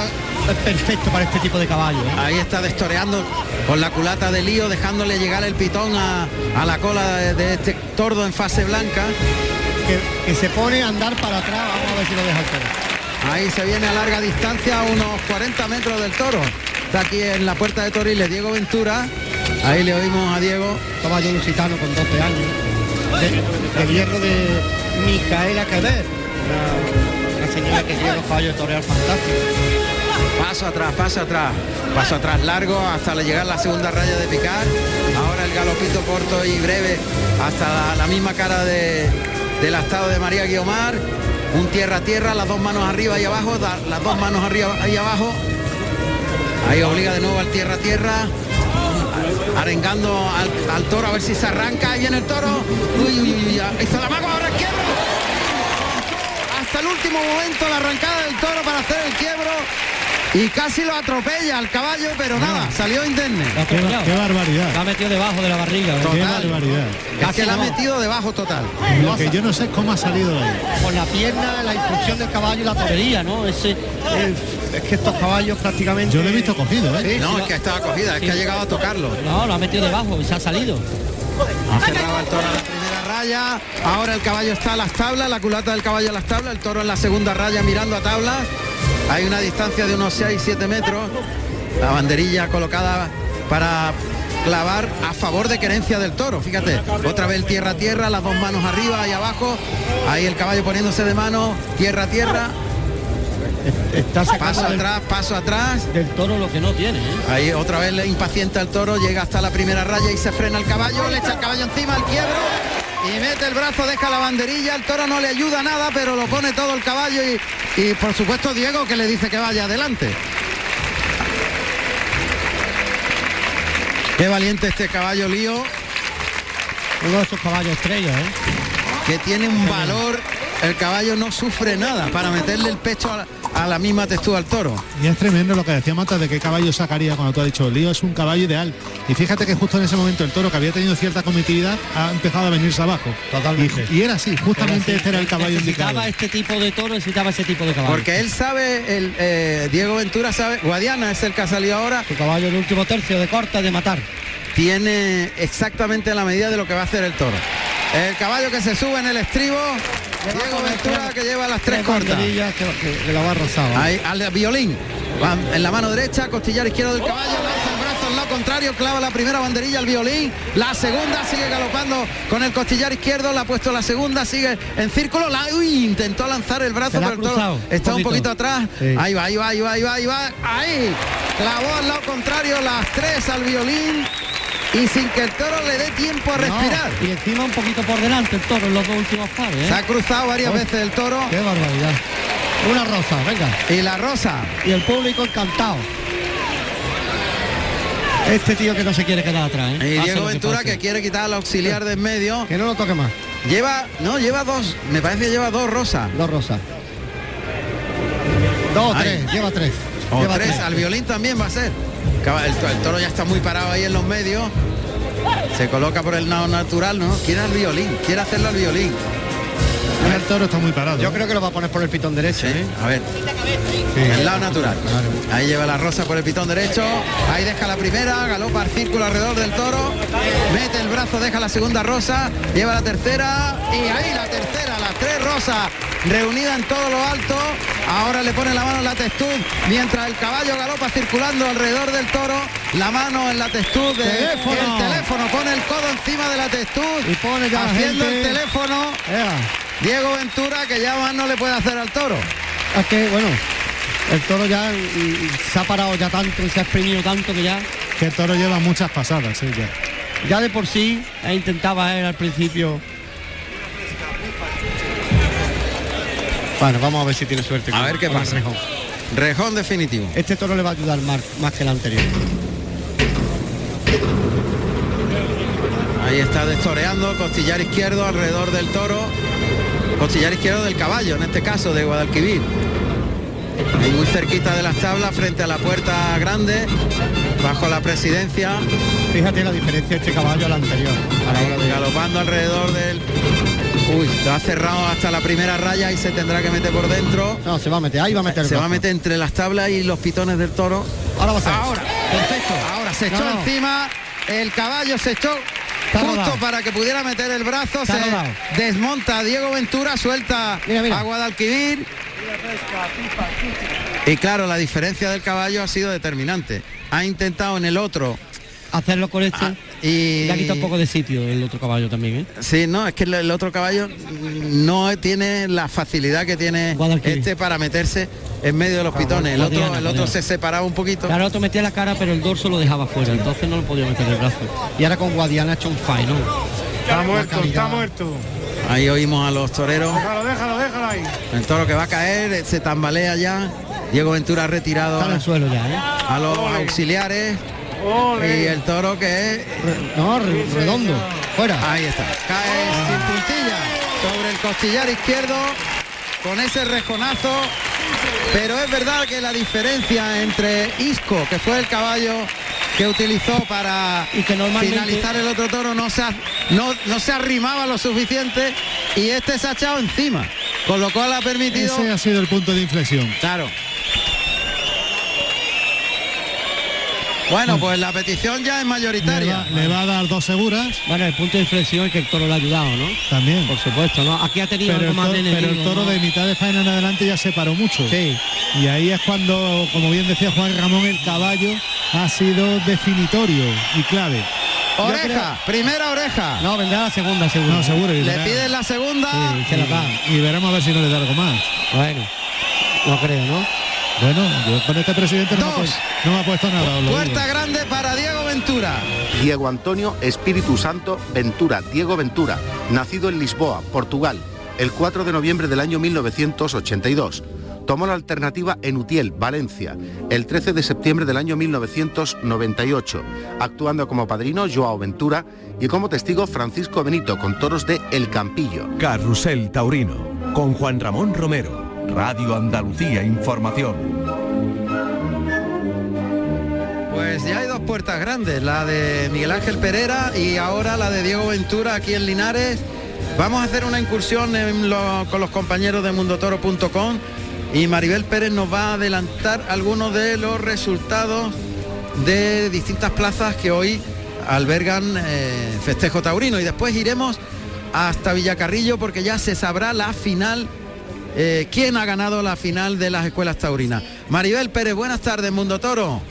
perfecto para este tipo de caballo. ¿eh? Ahí está destoreando con la culata de lío, dejándole llegar el pitón a, a la cola de, de este tordo en fase blanca. Que, que se pone a andar para atrás. Vamos a ver si lo deja el toro. Ahí se viene a larga distancia, a unos 40 metros del toro. Está aquí en la puerta de Toriles Diego Ventura. Ahí le oímos a Diego. Caballo lusitano con 12 años. De, de hierro de Micaela Quever. Una, una señora que lleva los caballos de torear fantástico. Paso atrás, paso atrás. Paso atrás largo hasta llegar a la segunda raya de picar. Ahora el galopito corto y breve hasta la, la misma cara de, del estado de María Guiomar. Un tierra tierra, las dos manos arriba y abajo, las dos manos arriba y abajo. Ahí obliga de nuevo al tierra a tierra. Arengando al, toro a ver si se arranca. Ahí viene el toro. Hasta el último momento la arrancada del toro para hacer el quiebro. Y casi lo atropella al caballo, pero nada, salió indemne. Qué, qué barbaridad, La ha metido debajo de la barriga. ¿eh? qué Total. barbaridad. Es que la ha metido debajo total. Lo que yo no sé es cómo ha salido de ahí. Con la pierna, la impulsión del caballo y la torería, ¿no? Ese, el- es que estos caballos prácticamente. Yo lo he visto cogido, ¿eh? Sí, No, sí, es que estaba cogida, es que ha llegado a tocarlo. No, lo ha metido debajo y se ha salido. Ha cerrado el toro en la primera raya. Ahora el caballo está a las tablas, la culata del caballo a las tablas, el toro en la segunda raya mirando a tablas. Hay una distancia de unos 6-7 metros. La banderilla colocada para clavar a favor de querencia del toro. Fíjate, otra vez tierra a tierra, las dos manos arriba y abajo. Ahí el caballo poniéndose de mano, tierra a tierra. Está Paso del- atrás, paso atrás. del toro lo que no tiene. ¿eh? Ahí otra vez le impacienta el toro, llega hasta la primera raya y se frena el caballo, le echa el caballo encima al quiebro y mete el brazo, deja la banderilla, el toro no le ayuda nada, pero lo pone todo el caballo y, y por supuesto Diego que le dice que vaya adelante. Qué valiente este caballo lío, Uno de esos caballos estrellas, ¿eh? que tiene un valor, el caballo no sufre nada. Para meterle el pecho a la, a la misma textura al toro. Y es tremendo lo que decía Mata de qué caballo sacaría cuando tú has dicho Lío es un caballo ideal. Y fíjate que justo en ese momento el toro que había tenido cierta comitividad ha empezado a venirse abajo. Totalmente. Y, y era así, justamente Pero este era el caballo necesitaba indicado. este tipo de toro, necesitaba ese tipo de caballo. Porque él sabe, el, eh, Diego Ventura sabe, Guadiana es el que ha salido ahora, Su caballo en último tercio de corta de matar. tiene exactamente la medida de lo que va a hacer el toro. El caballo que se sube en el estribo, Diego Ventura que lleva las tres cortas. que, que- la va. Ahí, al violín. Va en la mano derecha, costillar izquierdo del caballo, lanza el brazo al lado contrario, clava la primera banderilla al violín, la segunda sigue galopando con el costillar izquierdo, la ha puesto la segunda, sigue en círculo, la, uy, intentó lanzar el brazo, pero cruzado, está un un poquito. poquito atrás, Sí. ahí va, ahí va, ahí va, ahí va, ahí va, ahí, clavó al lado contrario las tres al violín y sin que el toro le dé tiempo a No, respirar. y encima un poquito por delante el toro en los dos últimos pares. ¿eh? Se ha cruzado varias veces el toro Qué barbaridad. Una rosa, venga. y la rosa. Y el público encantado. Este tío que no se quiere quedar atrás. ¿eh? Y Diego que Ventura que quiere quitar al auxiliar de en medio. Que no lo toque más. Lleva, no, lleva dos, me parece que lleva dos rosas. Dos rosas. Dos Ay. tres, lleva tres. O Lleva tres, al violín también va a ser. El, to- el toro ya está muy parado ahí en los medios. Se coloca por el lado natural, ¿no? Quiere al violín, quiere hacerlo al violín. El toro está muy parado. Yo ¿eh? creo que lo va a poner por el pitón derecho. Sí, ¿eh? a ver. El lado natural. Ahí lleva la rosa por el pitón derecho. Ahí deja la primera, galopa el círculo alrededor del toro. Mete el brazo, deja la segunda rosa. Lleva la tercera. Y ahí la tercera, las tres rosas reunidas en todo lo alto. Ahora le pone la mano en la testud. Mientras el caballo galopa circulando alrededor del toro. La mano en la testud del Teléfono. teléfono. Pone el codo encima de la testud. Y pone ya haciendo gente- el teléfono. Diego Ventura que ya más no le puede hacer al toro. Es que, bueno, el toro ya mm, se ha parado ya tanto y se ha exprimido tanto que ya, Que el toro lleva muchas pasadas, sí, ya. ya de por sí intentaba él al principio. Bueno, vamos a ver si tiene suerte. A ver qué pasa. rejón. Rejón definitivo. Este toro le va a ayudar más, más que el anterior. Ahí está destoreando, costillar izquierdo alrededor del toro. Costillar izquierdo del caballo, en este caso, de Guadalquivir. Ahí muy cerquita de las tablas, frente a la puerta grande, bajo la presidencia, Fíjate la diferencia de este caballo al anterior. A la hora de galopando alrededor del... Uy, lo ha cerrado hasta la primera raya y se tendrá que meter por dentro. No, se va a meter, ahí va a meter Se va a meter entre las tablas y los pitones del toro. Ahora va a ser. Ahora, perfecto. Ahora se echó No, no. encima, el caballo se echó Está justo rodado. para que pudiera meter el brazo, Está se rodado. desmonta Diego Ventura, suelta Mira, mira. a Guadalquivir. Y claro, la diferencia del caballo ha sido determinante. Ha intentado en el otro Hacerlo con este. ah, y Le ha quitado un poco de sitio el otro caballo también, ¿eh? Sí, no, es que el, el otro caballo no tiene la facilidad que tiene Guadalquivir. este para meterse en medio de los pitones. El otro, el otro se separaba un poquito. Claro, otro metía la cara, pero el dorso lo dejaba fuera, entonces no lo podía meter el brazo. Y ahora con Guadiana ha hecho un faeno. Está muerto, está muerto. Ahí oímos a los toreros. Déjalo, déjalo, déjalo ahí. El toro que va a caer, se tambalea ya. Diego Ventura ha retirado Está en el suelo ya, ¿eh? a los auxiliares. Y el toro que es... Re- No, re- redondo. Fuera. Ahí está. Cae sin puntilla sobre el costillar izquierdo con ese rejonazo. Pero es verdad que la diferencia entre Isco, que fue el caballo que utilizó para Y que normalmente- finalizar el otro toro, no se, no, no se arrimaba lo suficiente y este se ha echado encima. Con lo cual ha permitido... Ese ha sido el punto de inflexión. Claro. Bueno, pues la petición ya es Le mayoritaria. va, le va a dar dos seguras Bueno, el punto de inflexión es que el toro le ha ayudado, ¿no? también. Por supuesto, ¿no? Aquí ha tenido Pero algo el, más toro, de pero el enemigo, toro ¿no? de mitad de faena en adelante ya se paró mucho. Sí. Y ahí es cuando, como bien decía Juan Ramón, el caballo ha sido definitorio y clave. Oreja, primera oreja. No, vendrá la segunda, seguro. No, seguro. y Le verá- piden la segunda. Sí, se la da. Y veremos a ver si no le da algo más. Bueno. No creo, ¿no? Bueno, yo con este presidente no me, ha Dos. puesto, no me ha puesto nada. Puerta digo. grande para Diego Ventura. Diego Antonio Espíritu Santo Ventura, Diego Ventura, nacido en Lisboa, Portugal, el 4 de noviembre del año 1982. Tomó la alternativa en Utiel, Valencia, el 13 de septiembre del año 1998, actuando como padrino Joao Ventura y como testigo Francisco Benito con toros de El Campillo. Carrusel Taurino, con Juan Ramón Romero, Radio Andalucía Información. Pues ya hay dos puertas grandes, la de Miguel Ángel Pereira y ahora la de Diego Ventura aquí en Linares. Vamos a hacer una incursión con los compañeros de mundotoro.com y Maribel Pérez nos va a adelantar algunos de los resultados de distintas plazas que hoy albergan eh, festejo taurino y después iremos hasta Villacarrillo porque ya se sabrá la final, eh, quién ha ganado la final de las escuelas taurinas. Maribel Pérez, buenas tardes, Mundo Toro.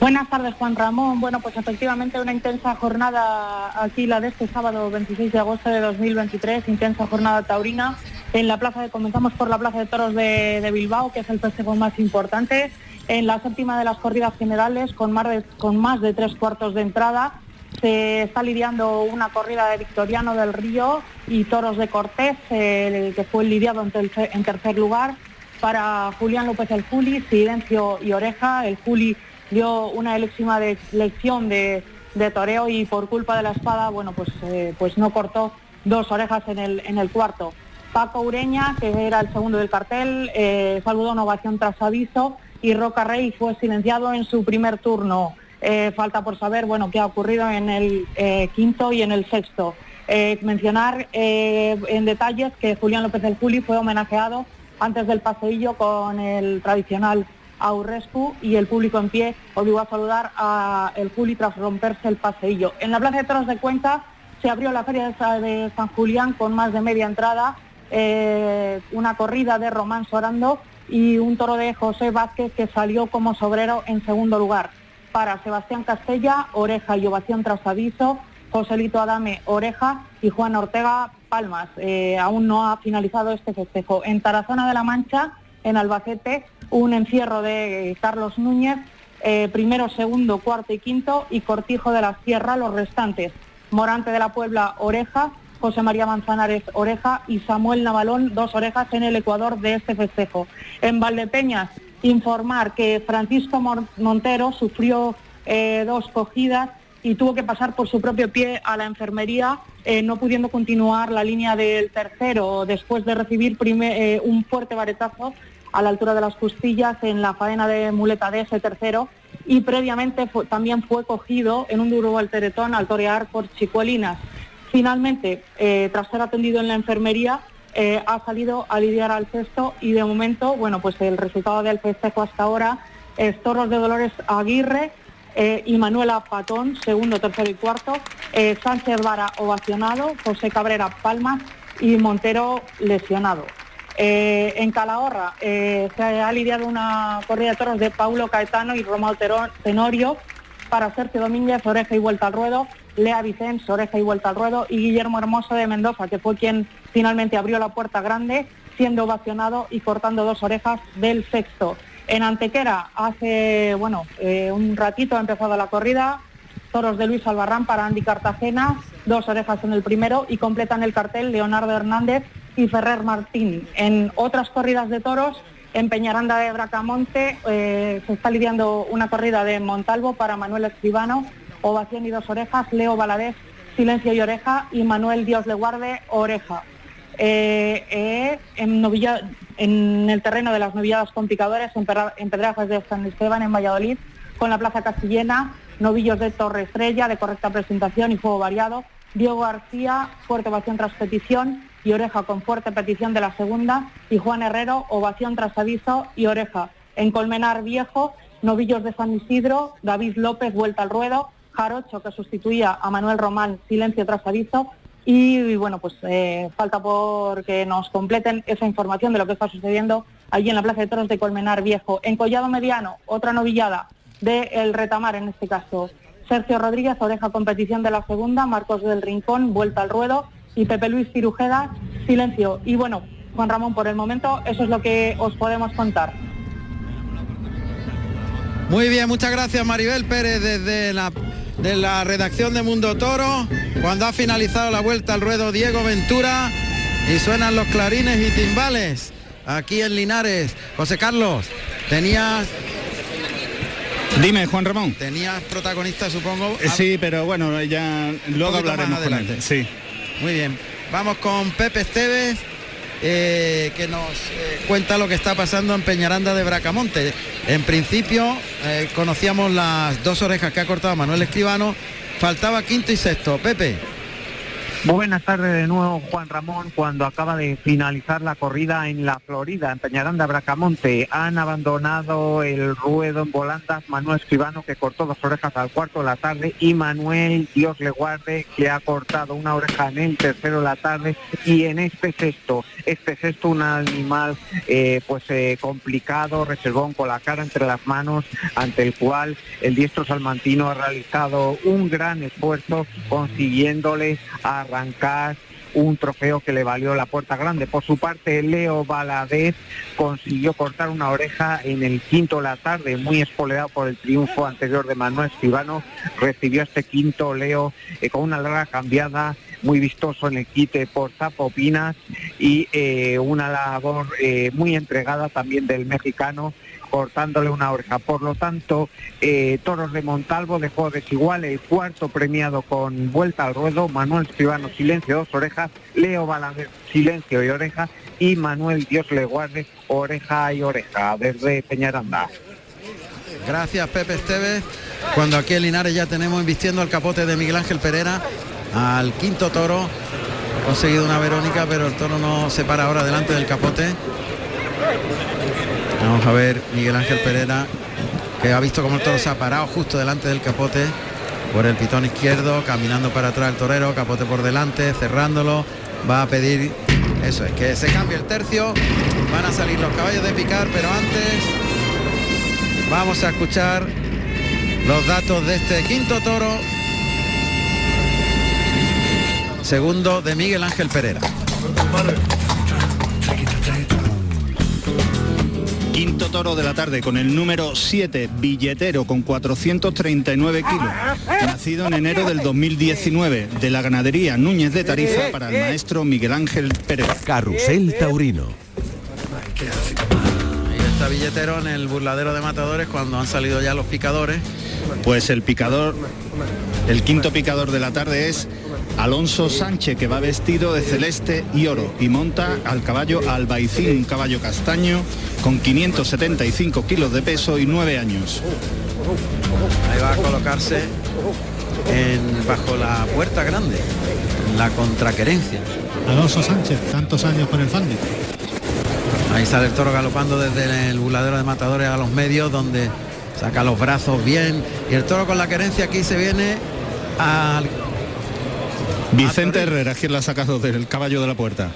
Buenas tardes, Juan Ramón. Bueno, pues efectivamente una intensa jornada aquí, la de este sábado 26 de agosto de 2023, intensa jornada taurina en la plaza comenzamos por la plaza de toros de, de Bilbao, que es el festejo más importante, en la séptima de las corridas generales, con más de, con más de tres cuartos de entrada. Se está lidiando una corrida de Victoriano del Río y toros de Cortés, que fue lidiado en tercer- lugar para Julián López el Juli, Silencio y Oreja. El Juli dio una eléxima de, lección de, de toreo y por culpa de la espada, bueno, pues, eh, pues no cortó dos orejas en el, en el cuarto. Paco Ureña, que era el segundo del cartel, eh, saludó una ovación tras aviso y Roca Rey fue silenciado en su primer turno. Eh, falta por saber bueno, qué ha ocurrido en el eh, quinto y en el sexto. Eh, mencionar en detalles que Julián López del Juli fue homenajeado antes del paseillo con el tradicional Aurrescu y el público en pie obligó a saludar a el Juli tras romperse el paseillo. En la Plaza de Toros de Cuenca se abrió la Feria de Sa- de San Julián con más de media entrada, una corrida de Román Sorando y un toro de José Vázquez que salió como sobrero en segundo lugar. Para Sebastián Castella, oreja y ovación tras aviso, Joselito Adame, oreja y Juan Ortega, palmas. Eh, aún no ha finalizado este festejo. En Tarazona de la Mancha, en Albacete, un encierro de eh, Carlos Núñez, eh, primero, segundo, cuarto y quinto, y Cortijo de la Sierra, los restantes. Morante de la Puebla, oreja, José María Manzanares, oreja, y Samuel Navalón, dos orejas en el Ecuador de este festejo. En Valdepeñas, informar que Francisco Mon- Montero sufrió eh, dos cogidas y tuvo que pasar por su propio pie a la enfermería, eh, no pudiendo continuar la línea del tercero después de recibir eh, un fuerte varetazo a la altura de las costillas en la faena de muleta de ese tercero y previamente también fue cogido en un duro volteretón al torear por Chicuelinas. Finalmente, tras ser atendido en la enfermería, eh, ha salido a lidiar al cesto y de momento, bueno, pues el resultado del festejo hasta ahora es Toros de Dolores Aguirre eh, y Manuela Patón, segundo, tercero y cuarto, eh, Sánchez ovacionado, José Cabrera Palmas y Montero lesionado. Eh, en Calahorra eh, se ha lidiado una corrida de toros de Paulo Caetano y Romao Tenorio para Sergio Domínguez, oreja y vuelta al ruedo, Lea Vicens, oreja y vuelta al ruedo, y Guillermo Hermoso de Mendoza, que fue quien finalmente abrió la puerta grande, siendo ovacionado y cortando dos orejas del sexto. En Antequera, hace bueno eh, un ratito ha empezado la corrida, toros de Luis Albarrán para Andy Cartagena, dos orejas en el primero y completan el cartel Leonardo Hernández y Ferrer Martín. En otras corridas de toros, en Peñaranda de Bracamonte eh, se está lidiando una corrida de Montalvo para Manuel Escribano, ovación y dos orejas, Leo Valadez, silencio y oreja y Manuel Dios le guarde, oreja. Eh, eh, en, en el terreno de las novilladas con picadores, en, Perra- Pedrajas de San Esteban, en Valladolid, con la Plaza Castillena, novillos de Torre Estrella, de correcta presentación y juego variado, Diego García, fuerte ovación tras petición y oreja con fuerte petición de la segunda, y Juan Herrero, ovación tras aviso y oreja. En Colmenar Viejo, novillos de San Isidro, David López, vuelta al ruedo, Jarocho, que sustituía a Manuel Román, silencio tras aviso, y, bueno, pues eh, falta por que nos completen esa información de lo que está sucediendo allí en la Plaza de Toros de Colmenar Viejo. En Collado Mediano, otra novillada de El Retamar en este caso. Sergio Rodríguez, oreja competición de la segunda, Marcos del Rincón, vuelta al ruedo y Pepe Luis Cirujeda, silencio. Y bueno, Juan Ramón, por el momento eso es lo que os podemos contar. Muy bien, muchas gracias Maribel Pérez desde la, de la redacción de Mundo Toro. Cuando ha finalizado la vuelta al ruedo Diego Ventura y suenan los clarines y timbales aquí en Linares. José Carlos, tenías Dime, Juan Ramón. Tenías protagonista, supongo. Eh, Sí, pero bueno, ya luego hablaremos con él. Sí. Muy bien. Vamos con Pepe Esteves, eh, que nos eh, cuenta lo que está pasando en Peñaranda de Bracamonte. En principio eh, conocíamos las dos orejas que ha cortado Manuel Escribano. Faltaba quinto y sexto. Pepe. Buenas tardes de nuevo, Juan Ramón. Cuando acaba de finalizar la corrida en la Florida, en Peñaranda, Bracamonte, han abandonado el ruedo en volandas Manuel Escribano, que cortó dos orejas al cuarto de la tarde, y Manuel, Dios le guarde, que ha cortado una oreja en el tercero de la tarde, y en este sexto, este sexto, un animal eh, pues eh, complicado, reservón con la cara entre las manos, ante el cual el diestro salmantino ha realizado un gran esfuerzo consiguiéndole arrancar un trofeo que le valió la puerta grande. Por su parte, Leo Valadez consiguió cortar una oreja en el quinto de la tarde, muy espoleado por el triunfo anterior de Manuel Escribano. Recibió este quinto Leo eh, con una larga cambiada, muy vistoso en el quite por Zapo Pinas y eh, una labor eh, muy entregada también del mexicano cortándole una oreja. Por lo tanto, eh, Toros de Montalvo dejó desigual el cuarto premiado con vuelta al ruedo, Manuel Escribano silencio, dos orejas, Leo Balaguer silencio y oreja y Manuel Dios le guarde oreja y oreja desde Peñaranda. Gracias Pepe Esteves. Cuando aquí en Linares ya tenemos invistiendo al capote de Miguel Ángel Pereira al quinto toro. Ha conseguido una Verónica, pero el toro no se para ahora delante del capote. Vamos a ver Miguel Ángel Pereira, que ha visto cómo el toro se ha parado justo delante del capote por el pitón izquierdo, caminando para atrás el torero, capote por delante, cerrándolo. Va a pedir eso, es que se cambie el tercio. Van a salir los caballos de picar, pero antes vamos a escuchar los datos de este quinto toro. Segundo de Miguel Ángel Pereira. Quinto toro de la tarde con el número 7, billetero con 439 kilos. Nacido en enero del 2019 de la ganadería Núñez de Tarifa para el maestro Miguel Ángel Pérez. Carrusel Taurino. Ahí está billetero en el burladero de matadores cuando han salido ya los picadores. Pues el picador, el quinto picador de la tarde es Alonso Sánchez, que va vestido de celeste y oro y monta al caballo Albaicín, un caballo castaño con 575 kilos de peso y 9 años. Ahí va a colocarse en- bajo la puerta grande, en la contraquerencia. Alonso Sánchez, tantos años con el Fandi. Ahí sale el toro galopando desde el burladero de matadores a los medios donde saca los brazos bien y el toro con la querencia aquí se viene al Vicente Herrera, quien la ha sacado del caballo de la puerta.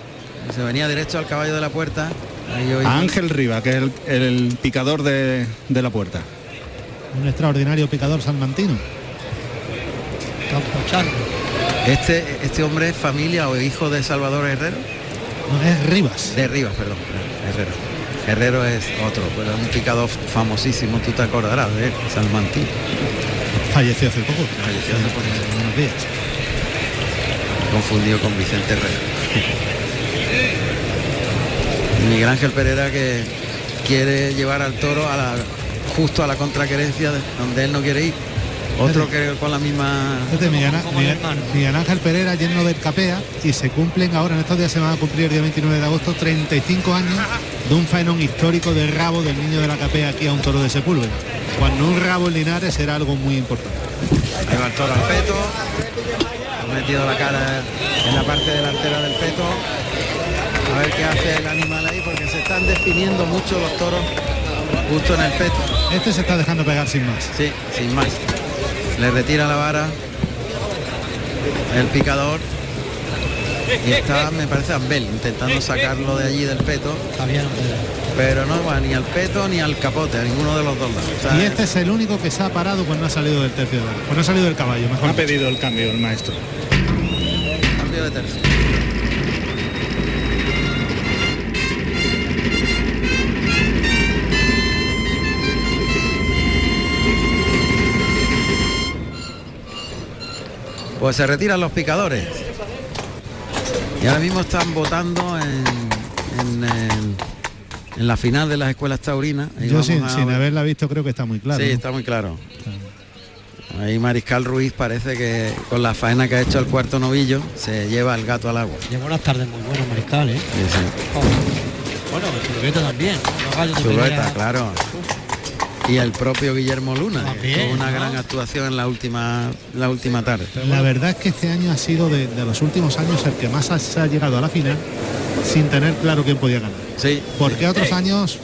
se venía derecho al caballo de la puerta. Ahí hoy- Ángel Riva, que es el, el picador de, de la puerta. Un extraordinario picador salmantino. Este, este hombre es familia o hijo de Salvador Herrero. No, es Rivas. De Rivas, perdón. Herrero. Herrero es otro, pero es un picador famosísimo, tú te acordarás de él, Salmantino. Falleció hace poco. Falleció hace poco. unos días. Confundido con Vicente Herrera. Miguel Ángel Pereira que quiere llevar al toro a la, justo a la contraquerencia de- donde él no quiere ir. Otro que con la misma... Este Miguel, Miguel- Miguel Ángel Pereira lleno del capea y se cumplen ahora, en estos días se van a cumplir el día 29 de agosto, 35 años de un faenón histórico de rabo del niño de la capea aquí a un toro de Sepúlveda. Cuando un rabo en Linares era algo muy importante. Ahí va el toro al peto. Ha metido la cara en la parte delantera del peto. A ver qué hace el animal ahí porque se están definiendo mucho los toros justo en el peto. Este se está dejando pegar sin más. Sí, sin más. Le retira la vara el picador y estaba, me parece, Ambel intentando sacarlo de allí del peto. Pero no va ni al peto ni al capote, a ninguno de los dos lados. Y este es el único que se ha parado cuando ha salido del tercio, cuando ha salido del caballo. Mejor ha pedido el cambio el maestro. Cambio de tercio. Pues se retiran los picadores. Y ahora mismo están votando en, en, la final de las escuelas taurinas. Ahí Yo sin, a sin haberla visto creo que está muy claro. Sí, ¿no? está muy claro. Ahí Mariscal Ruiz parece que con la faena que ha hecho el cuarto novillo se lleva el gato al agua. Lleva unas tardes muy buenas, Mariscal, ¿eh? Sí, sí. Bueno, Silueta también. ¿no? Los gallos de Silueta, primera. claro. Y el propio Guillermo Luna, tuvo una ¿no? gran actuación en la última, la última tarde. La verdad es que este año ha sido de, de los últimos años el que más ha, se ha llegado a la final sin tener claro quién podía ganar. Sí. Porque otros años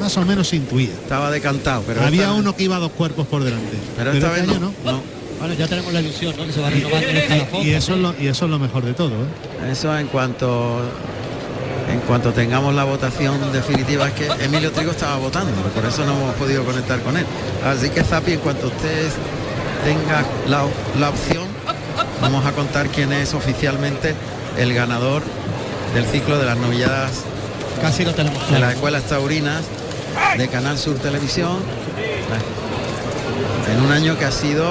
más o menos se intuía. Estaba decantado, pero Había esta- uno que iba dos cuerpos por delante. Pero esta este vez año no, no. Bueno, ya tenemos la ilusión, ¿no? Que se va renovando el escalafón. Y eso, es lo, y eso es lo mejor de todo. ¿eh? Eso en cuanto en cuanto tengamos la votación definitiva es que Emilio Trigo estaba votando, por eso no hemos podido conectar con él. Así que Zapi, en cuanto usted tenga la, la opción, vamos a contar quién es oficialmente el ganador del ciclo de las novilladas Casi lo tenemos de las escuelas taurinas de Canal Sur Televisión. En un año que ha sido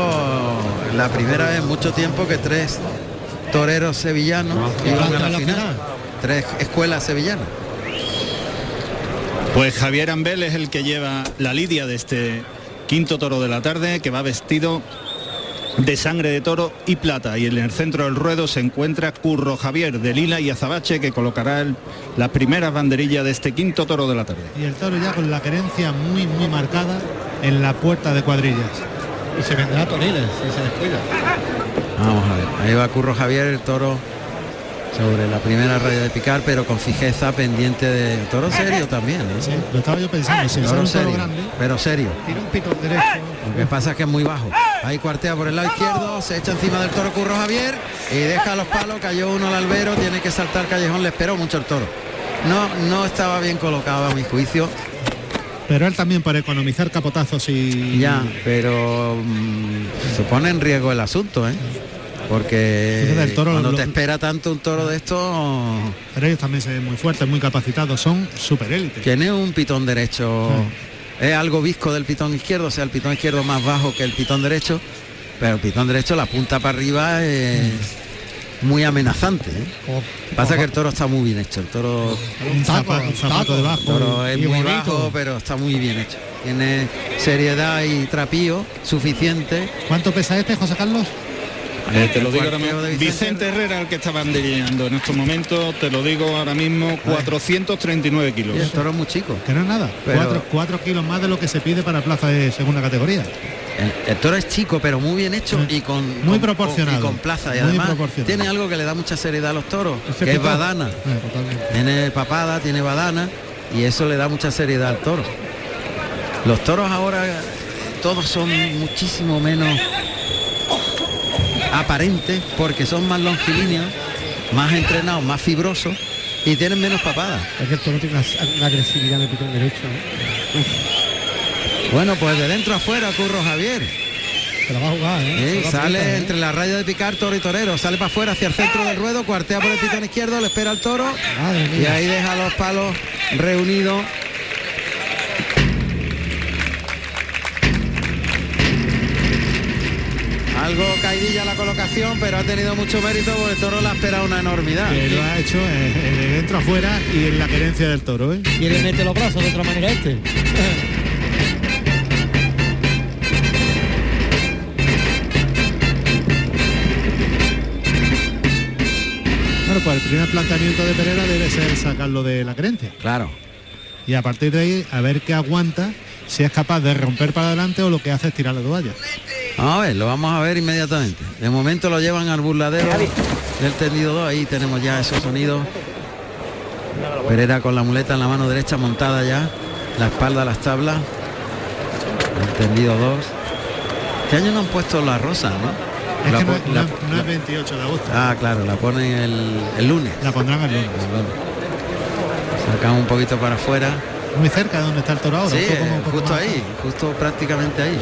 la primera vez en mucho tiempo que tres toreros sevillanos iban a la final. Tres escuelas sevillanas. Pues Javier Ambel es el que lleva la lidia de este quinto toro de la tarde, que va vestido de sangre de toro y plata. Y en el centro del ruedo se encuentra Curro Javier de Lila y Azabache, que colocará el- las primeras banderillas de este quinto toro de la tarde. Y el toro ya con la querencia muy, muy marcada en la puerta de cuadrillas. Y se vendrá a Toriles, si se descuida. Vamos a ver, ahí va Curro Javier, el toro sobre la primera raya de picar, pero con fijeza pendiente de toro serio también. ¿eh? Lo estaba yo pensando, si Toro serio, grande, pero serio. Tiene un pitón derecho. Lo que pasa es que es muy bajo. Ahí cuartea por el lado izquierdo, se echa encima del toro Curro Javier y deja los palos, cayó uno al albero, tiene que saltar Callejón, le esperó mucho el toro. No, no estaba bien colocado a mi juicio. pero él también para economizar capotazos y... Ya, pero mm, se pone en riesgo el asunto, ¿eh? Porque el toro cuando lo- te espera tanto un toro de esto, Pero ellos también se ven muy fuertes, muy capacitados, son super élites. tiene un pitón derecho. Es algo visco del pitón izquierdo, o sea, el pitón izquierdo más bajo que el pitón derecho, pero el pitón derecho, la punta para arriba es muy amenazante. ¿eh? Pasa que el toro está muy bien hecho, el toro, Un, zapa- un zapato debajo. el toro es muy bajo, pero está muy bien hecho. Tiene seriedad y trapío suficiente. ¿Cuánto pesa este, José Carlos? Eh, te lo digo ahora mismo. Vicente Herrera, el que está banderillando en estos momentos, te lo digo ahora mismo, 439 kilos. Y el toro es muy chico. Que no es nada. Pero- Cuatro, cuatro kilos más de lo que se pide para plaza de segunda categoría. El, el toro es chico, pero muy bien hecho y con Muy con- proporcionado. y con plaza. Y además tiene algo que le da mucha seriedad a los toros, que es pitón. badana. Eh. Tiene papada, tiene badana y eso le da mucha seriedad al toro. Los toros ahora todos son muchísimo menos aparentes porque son más longilíneos, más entrenados, más fibrosos y tienen menos papada. Es que el toro tiene una, una agresividad en el pitón derecho. Bueno, pues de dentro afuera, Curro Javier. Se la va a jugar, ¿eh? Sí, Se la sale ¿eh? entre la raya de picar toro y torero, sale para afuera hacia el centro del ruedo, cuartea por el pitón izquierdo, le espera al toro y ahí deja los palos reunidos. Algo caidilla la colocación, pero ha tenido mucho mérito porque el toro le ha esperado una enormidad. Que lo ha hecho eh, de dentro afuera y en la querencia del toro. ¿eh? Y le mete los brazos de otra manera este. Bueno, pues el primer planteamiento de Pereira debe ser sacarlo de la querencia. Claro. Y a partir de ahí, a ver qué aguanta, si es capaz de romper para adelante o lo que hace es tirar la toalla. Vamos a ver, lo vamos a ver inmediatamente. De momento lo llevan al burladero del tendido 2, ahí tenemos ya esos sonidos. Pereira con la muleta en la mano derecha montada ya, la espalda a las tablas. El tendido 2. Este año no han puesto la rosa, ¿no? Es La que no, la- no es- no es 28 de agosto. Ah, claro, la ponen el, el lunes. La pondrán el lunes. Sacan un poquito para afuera. Muy cerca de donde está el toro ahora. Sí, un poco- un poco justo más. ahí, justo prácticamente ahí.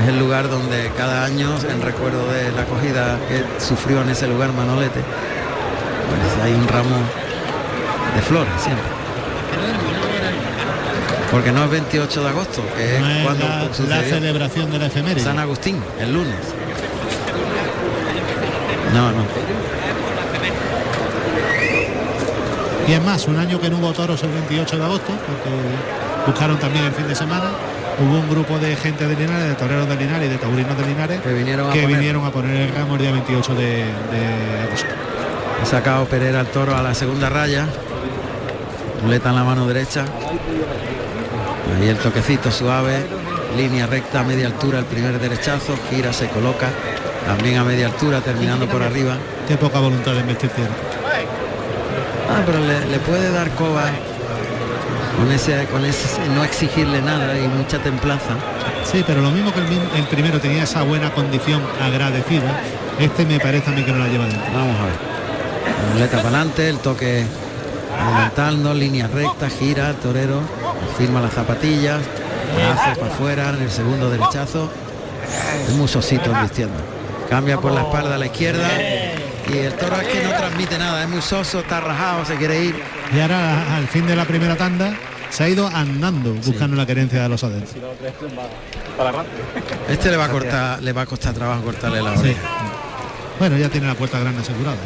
Es el lugar donde cada año, en recuerdo de la acogida que sufrió en ese lugar Manolete, pues hay un ramo de flores siempre. Porque no es 28 de agosto, que No es es cuando la, celebración de la efeméride. San Agustín, el lunes. No, no. Y es más, un año que no hubo toros el 28 de agosto, porque buscaron también el fin de semana. Hubo un grupo de gente de Linares, de toreros de Linares y de taurinos de Linares Que vinieron a que poner. vinieron a poner el ramo el día 28 de, de agosto. Ha sacado Pereira al toro a la segunda raya. Muleta en la mano derecha. Ahí el toquecito suave. Línea recta a media altura el primer derechazo. Gira, se coloca. También a media altura, terminando por arriba. Qué poca voluntad de tiene. Ah, pero le, le puede dar coba con ese, con ese no exigirle nada y mucha templanza. Sí, pero lo mismo que el, primero tenía esa buena condición agradecida, este me parece a mí que no la lleva dentro. Vamos a ver. Muleta para adelante, el toque adelantando, línea recta, gira, torero, firma las zapatillas, brazo para afuera, en el segundo derechazo. Es muy sosito vistiendo. Cambia por la espalda a la izquierda. Y el toro es que no transmite nada, es muy soso, está rajado, se quiere ir. Y ahora al fin de la primera tanda se ha ido andando buscando la querencia de los adentros. Este le va a cortar, le va a costar trabajo cortarle la oreja. Bueno, ya tiene la puerta grande asegurada.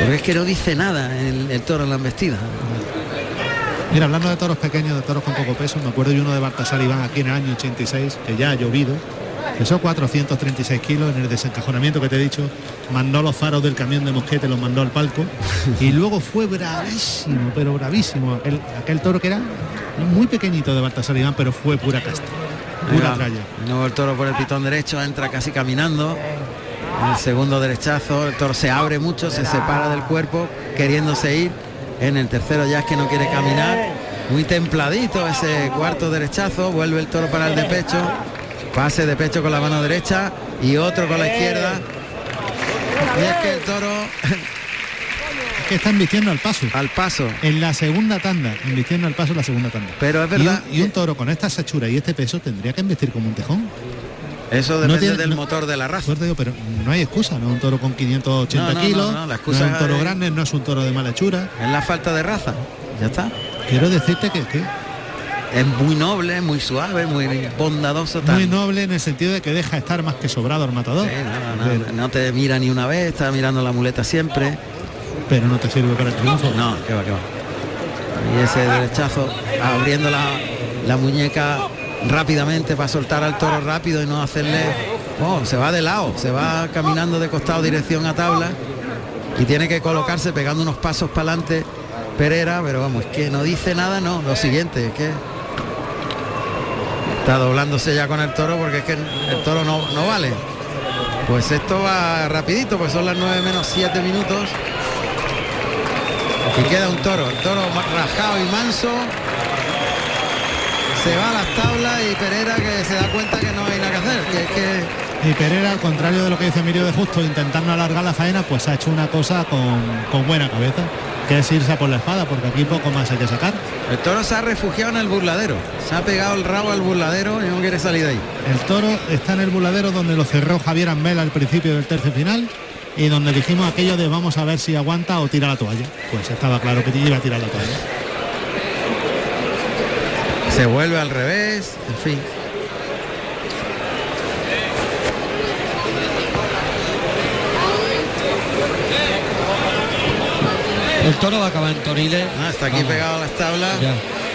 Porque es que no dice nada el, el toro en la embestida. Mira, hablando de toros pequeños, de toros con poco peso, me acuerdo de uno de Baltasar Iván aquí en el año 86, que ya ha llovido, pesó 436 kilos en el desencajonamiento que te he dicho, mandó los faros del camión de mosquete, los mandó al palco, y luego fue bravísimo, pero bravísimo, aquel, aquel toro que era muy pequeñito de Baltasar Iván, pero fue pura casta, pura tralla. Nuevo el toro por el pitón derecho, entra casi caminando. El segundo derechazo, el toro se abre mucho, se separa del cuerpo, queriéndose ir. En el tercero ya es que no quiere caminar. Muy templadito ese cuarto derechazo, vuelve el toro para el de pecho. Pase de pecho con la mano derecha y otro con la izquierda. Y es que el toro que está invirtiendo al paso. Al paso. En la segunda tanda, invirtiendo al paso en la segunda tanda. Pero es Y un- verdad Y un, toro con esta sachura y este peso tendría que investir como un tejón. Eso No depende tiene- del no- motor de la raza. Pero no hay excusa, no es un toro con 580 No, no, no, kilos, no, la no excusa es un toro grande, no es un toro de mala hechura. Es la falta de raza. Ya está. Quiero decirte que, que Es muy noble, muy suave, muy bondadoso. tan- muy noble en el sentido de que deja estar más que sobrado al matador. Sí, no, no, no, no te mira ni una vez, está mirando la muleta siempre. Pero no te sirve para el triunfo. No, que va, que va. Y ese derechazo abriendo la, la muñeca rápidamente para soltar al toro rápido y no hacerle. Oh, se va de lado, se va caminando de costado dirección a tabla y tiene que colocarse pegando unos pasos para adelante Pereira, pero vamos, es que no dice nada, no. Lo siguiente, es que está doblándose ya con el toro porque es que el toro no, no vale. Pues esto va rapidito, pues son las 9 menos 7 minutos. Y queda un toro, el toro rajado y manso. Se va a las tablas y Pereira que se da cuenta que no hay nada que hacer, Y Pereira, al contrario de lo que dice Emilio de Justo, intentando alargar la faena, pues ha hecho una cosa con, con buena cabeza, que es irse a por la espada, porque aquí poco más hay que sacar. el toro se ha refugiado en el burladero. Se ha pegado el rabo al burladero y no quiere salir de ahí. El toro está en el buladero donde lo cerró Javier Ambel al principio del tercio final y donde dijimos aquello de vamos a ver si aguanta o tira la toalla. Pues estaba claro que iba a tirar la toalla. Se vuelve al revés, en fin. El toro va a acabar en Toriles. Ah, está aquí Vamos. pegado a las tablas Ya.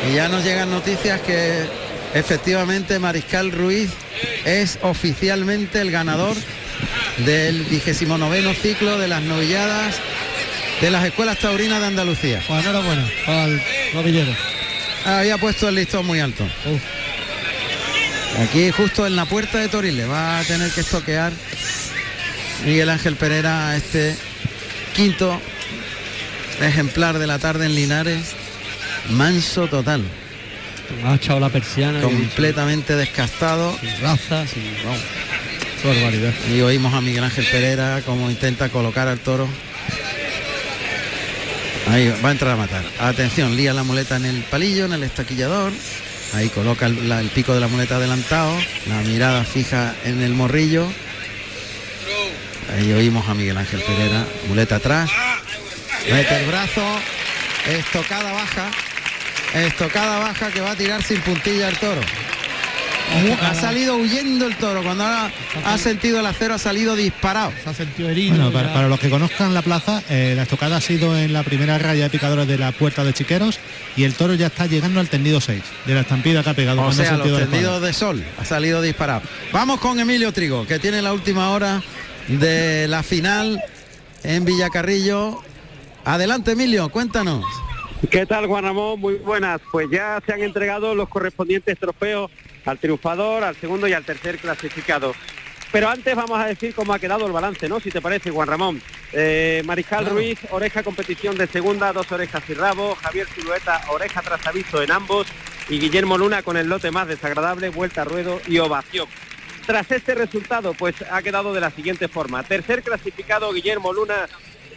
y ya nos llegan noticias que efectivamente Mariscal Ruiz es oficialmente el ganador del vigésimo noveno ciclo de las novilladas de las escuelas taurinas de Andalucía. Pues enhorabuena al novillero. Había puesto el listón muy alto. Aquí justo en la puerta de Toriles va a tener que estoquear Miguel Ángel Pereira este quinto ejemplar de la tarde en Linares. Manso total. Ha echado la persiana. completamente descastado. Sin raza, sin... vamos. Barbaridad. Y oímos a Miguel Ángel Pereira como intenta colocar al toro. Ahí va a entrar a matar. Atención, lía la muleta en el palillo, en el estaquillador. Ahí coloca el, la- el pico de la muleta adelantado. La mirada fija en el morrillo. Ahí oímos a Miguel Ángel Pereira. Muleta atrás. Mete el brazo. Estocada baja. Estocada baja que va a tirar sin puntilla el toro. Ha salido huyendo el toro. Cuando ha, ha sentido el acero ha salido disparado. Se ha sentido herido. Bueno, para, los que conozcan la plaza, eh, la estocada ha sido en la primera raya de picadores de la puerta de Chiqueros y el toro ya está llegando al tendido 6 de la estampida que ha pegado. O sea, los tendidos de sol. Ha salido disparado. Vamos con Emilio Trigo, que tiene la última hora de la final en Villacarrillo. Adelante, Emilio, cuéntanos. ¿Qué tal, Juan Ramón? Muy buenas. Pues ya se han entregado los correspondientes trofeos al triunfador, al segundo y al tercer clasificado. Pero antes vamos a decir cómo ha quedado el balance, ¿no? Si te parece, Juan Ramón. Eh, Mariscal Ruiz, oreja competición de segunda, dos orejas y rabo. Javier Silueta, oreja tras aviso en ambos. Y Guillermo Luna con el lote más desagradable, vuelta a ruedo y ovación. Tras este resultado, pues ha quedado de la siguiente forma. Tercer clasificado, Guillermo Luna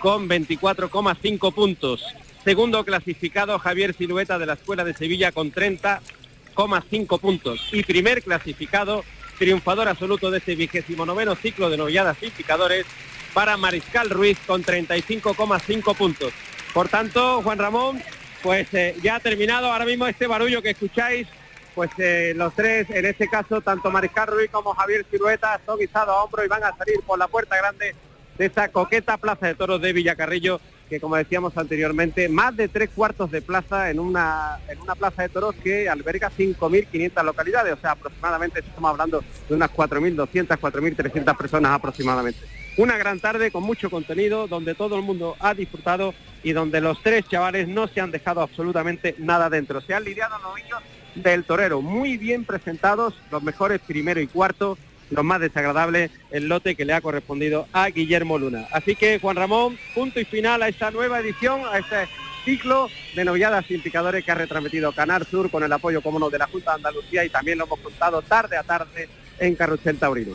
con 24,5 puntos. Segundo clasificado, Javier Silueta de la Escuela de Sevilla con 30,5 puntos. Y primer clasificado, triunfador absoluto de este vigésimo noveno ciclo de novilladas y picadores para Mariscal Ruiz con 35,5 puntos. Por tanto, Juan Ramón, pues eh, ya ha terminado ahora mismo este barullo que escucháis, pues eh, los tres, en este caso, tanto Mariscal Ruiz como Javier Silueta, son izados a hombro y van a salir por la puerta grande de esta coqueta plaza de toros de Villacarrillo, que como decíamos anteriormente, más de tres cuartos de plaza en una, en una plaza de toros que alberga 5.500 localidades, o sea, aproximadamente estamos hablando de unas 4.200, 4.300 personas aproximadamente. Una gran tarde con mucho contenido, donde todo el mundo ha disfrutado y donde los tres chavales no se han dejado absolutamente nada dentro. Se han lidiado los niños del torero, muy bien presentados, los mejores primero y cuarto, los más desagradables, el lote que le ha correspondido a Guillermo Luna. Así que Juan Ramón, punto y final a esta nueva edición, a este ciclo de novilladas sin picadores que ha retransmitido Canar Sur con el apoyo, como no, de la Junta de Andalucía y también lo hemos contado tarde a tarde en Carrusel Taurino.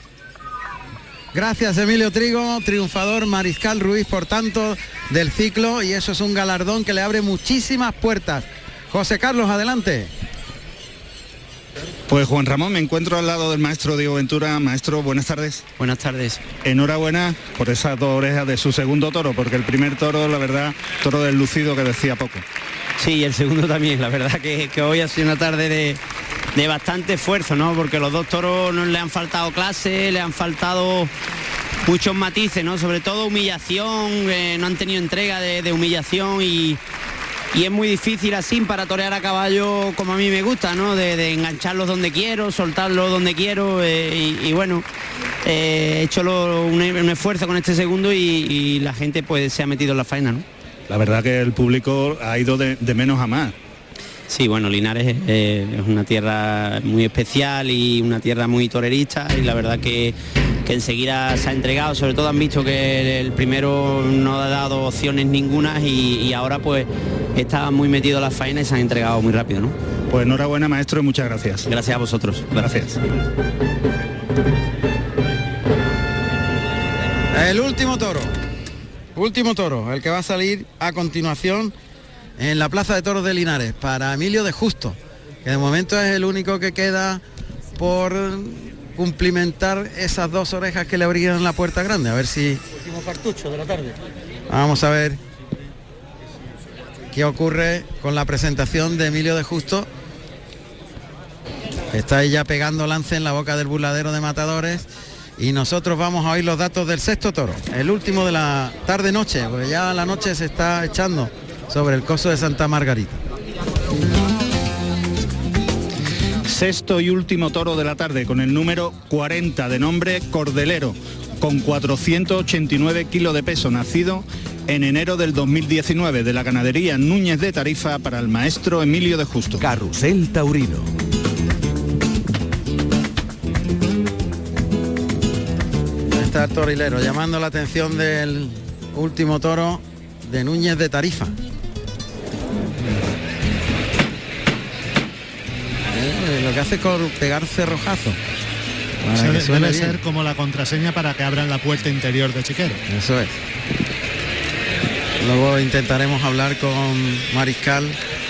Gracias Emilio Trigo, triunfador Mariscal Ruiz, por tanto, del ciclo y eso es un galardón que le abre muchísimas puertas. José Carlos, adelante. Pues Juan Ramón, me encuentro al lado del maestro Diego Ventura. Maestro, buenas tardes. Buenas tardes. Enhorabuena por esas dos orejas de su segundo toro, porque el primer toro, la verdad, toro del lucido que decía poco. Sí, y el segundo también. La verdad que, que hoy ha sido una tarde de, de bastante esfuerzo, ¿no? Porque los dos toros no le han faltado clase, le han faltado muchos matices, ¿no? Sobre todo humillación, eh, no han tenido entrega de, de humillación y, y es muy difícil así para torear a caballo como a mí me gusta, ¿no? De, de engancharlos donde quiero, soltarlos donde quiero eh, y, y bueno, eh, he hecho lo- un, un esfuerzo con este segundo y, y la gente pues se ha metido en la faena, ¿no? La verdad que el público ha ido de, de menos a más. Sí, bueno, Linares eh, es una tierra muy especial y una tierra muy torerista y la verdad que, que enseguida se ha entregado, sobre todo han visto que el primero no ha dado opciones ninguna y, y ahora pues está muy metido en la faena y se han entregado muy rápido, ¿no? Pues enhorabuena maestro y muchas gracias. Gracias a vosotros. Gracias. El último toro. Último toro, el que va a salir a continuación en la Plaza de Toros de Linares para Emilio de Justo, que de momento es el único que queda por cumplimentar esas dos orejas que le abrían la puerta grande. A ver si Último cartucho de la tarde. vamos a ver qué ocurre con la presentación de Emilio de Justo. Está ahí ya pegando lance en la boca del burladero de matadores. Y nosotros vamos a oír los datos del sexto toro, el último de la tarde-noche, porque ya la noche se está echando sobre el coso de Santa Margarita. Sexto y último toro de la tarde con el número 40 de nombre Cordelero, con 489 kilos de peso, nacido en enero del 2019 de la ganadería Núñez de Tarifa para el maestro Emilio de Justo. Carrusel Taurino. Está el torilero llamando la atención del último toro de Núñez de Tarifa. Eh, lo que hace es pegar cerrojazo. Debe bien. ser como la contraseña para que abran la puerta interior de Chiquero. Eso es. Luego intentaremos hablar con Mariscal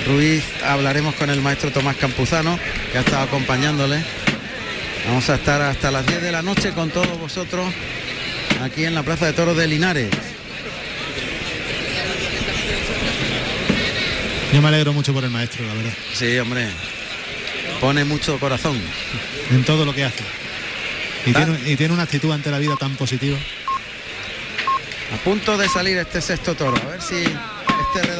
Ruiz, hablaremos con el maestro Tomás Campuzano, que ha estado acompañándole. Vamos a estar hasta las 10 de la noche con todos vosotros aquí en la Plaza de Toros de Linares. Yo me alegro mucho por el maestro, la verdad. Sí, hombre. Pone mucho corazón. en todo lo que hace. Y tiene, y tiene una actitud ante la vida tan positiva. A punto de salir este sexto toro. A ver si este redondeo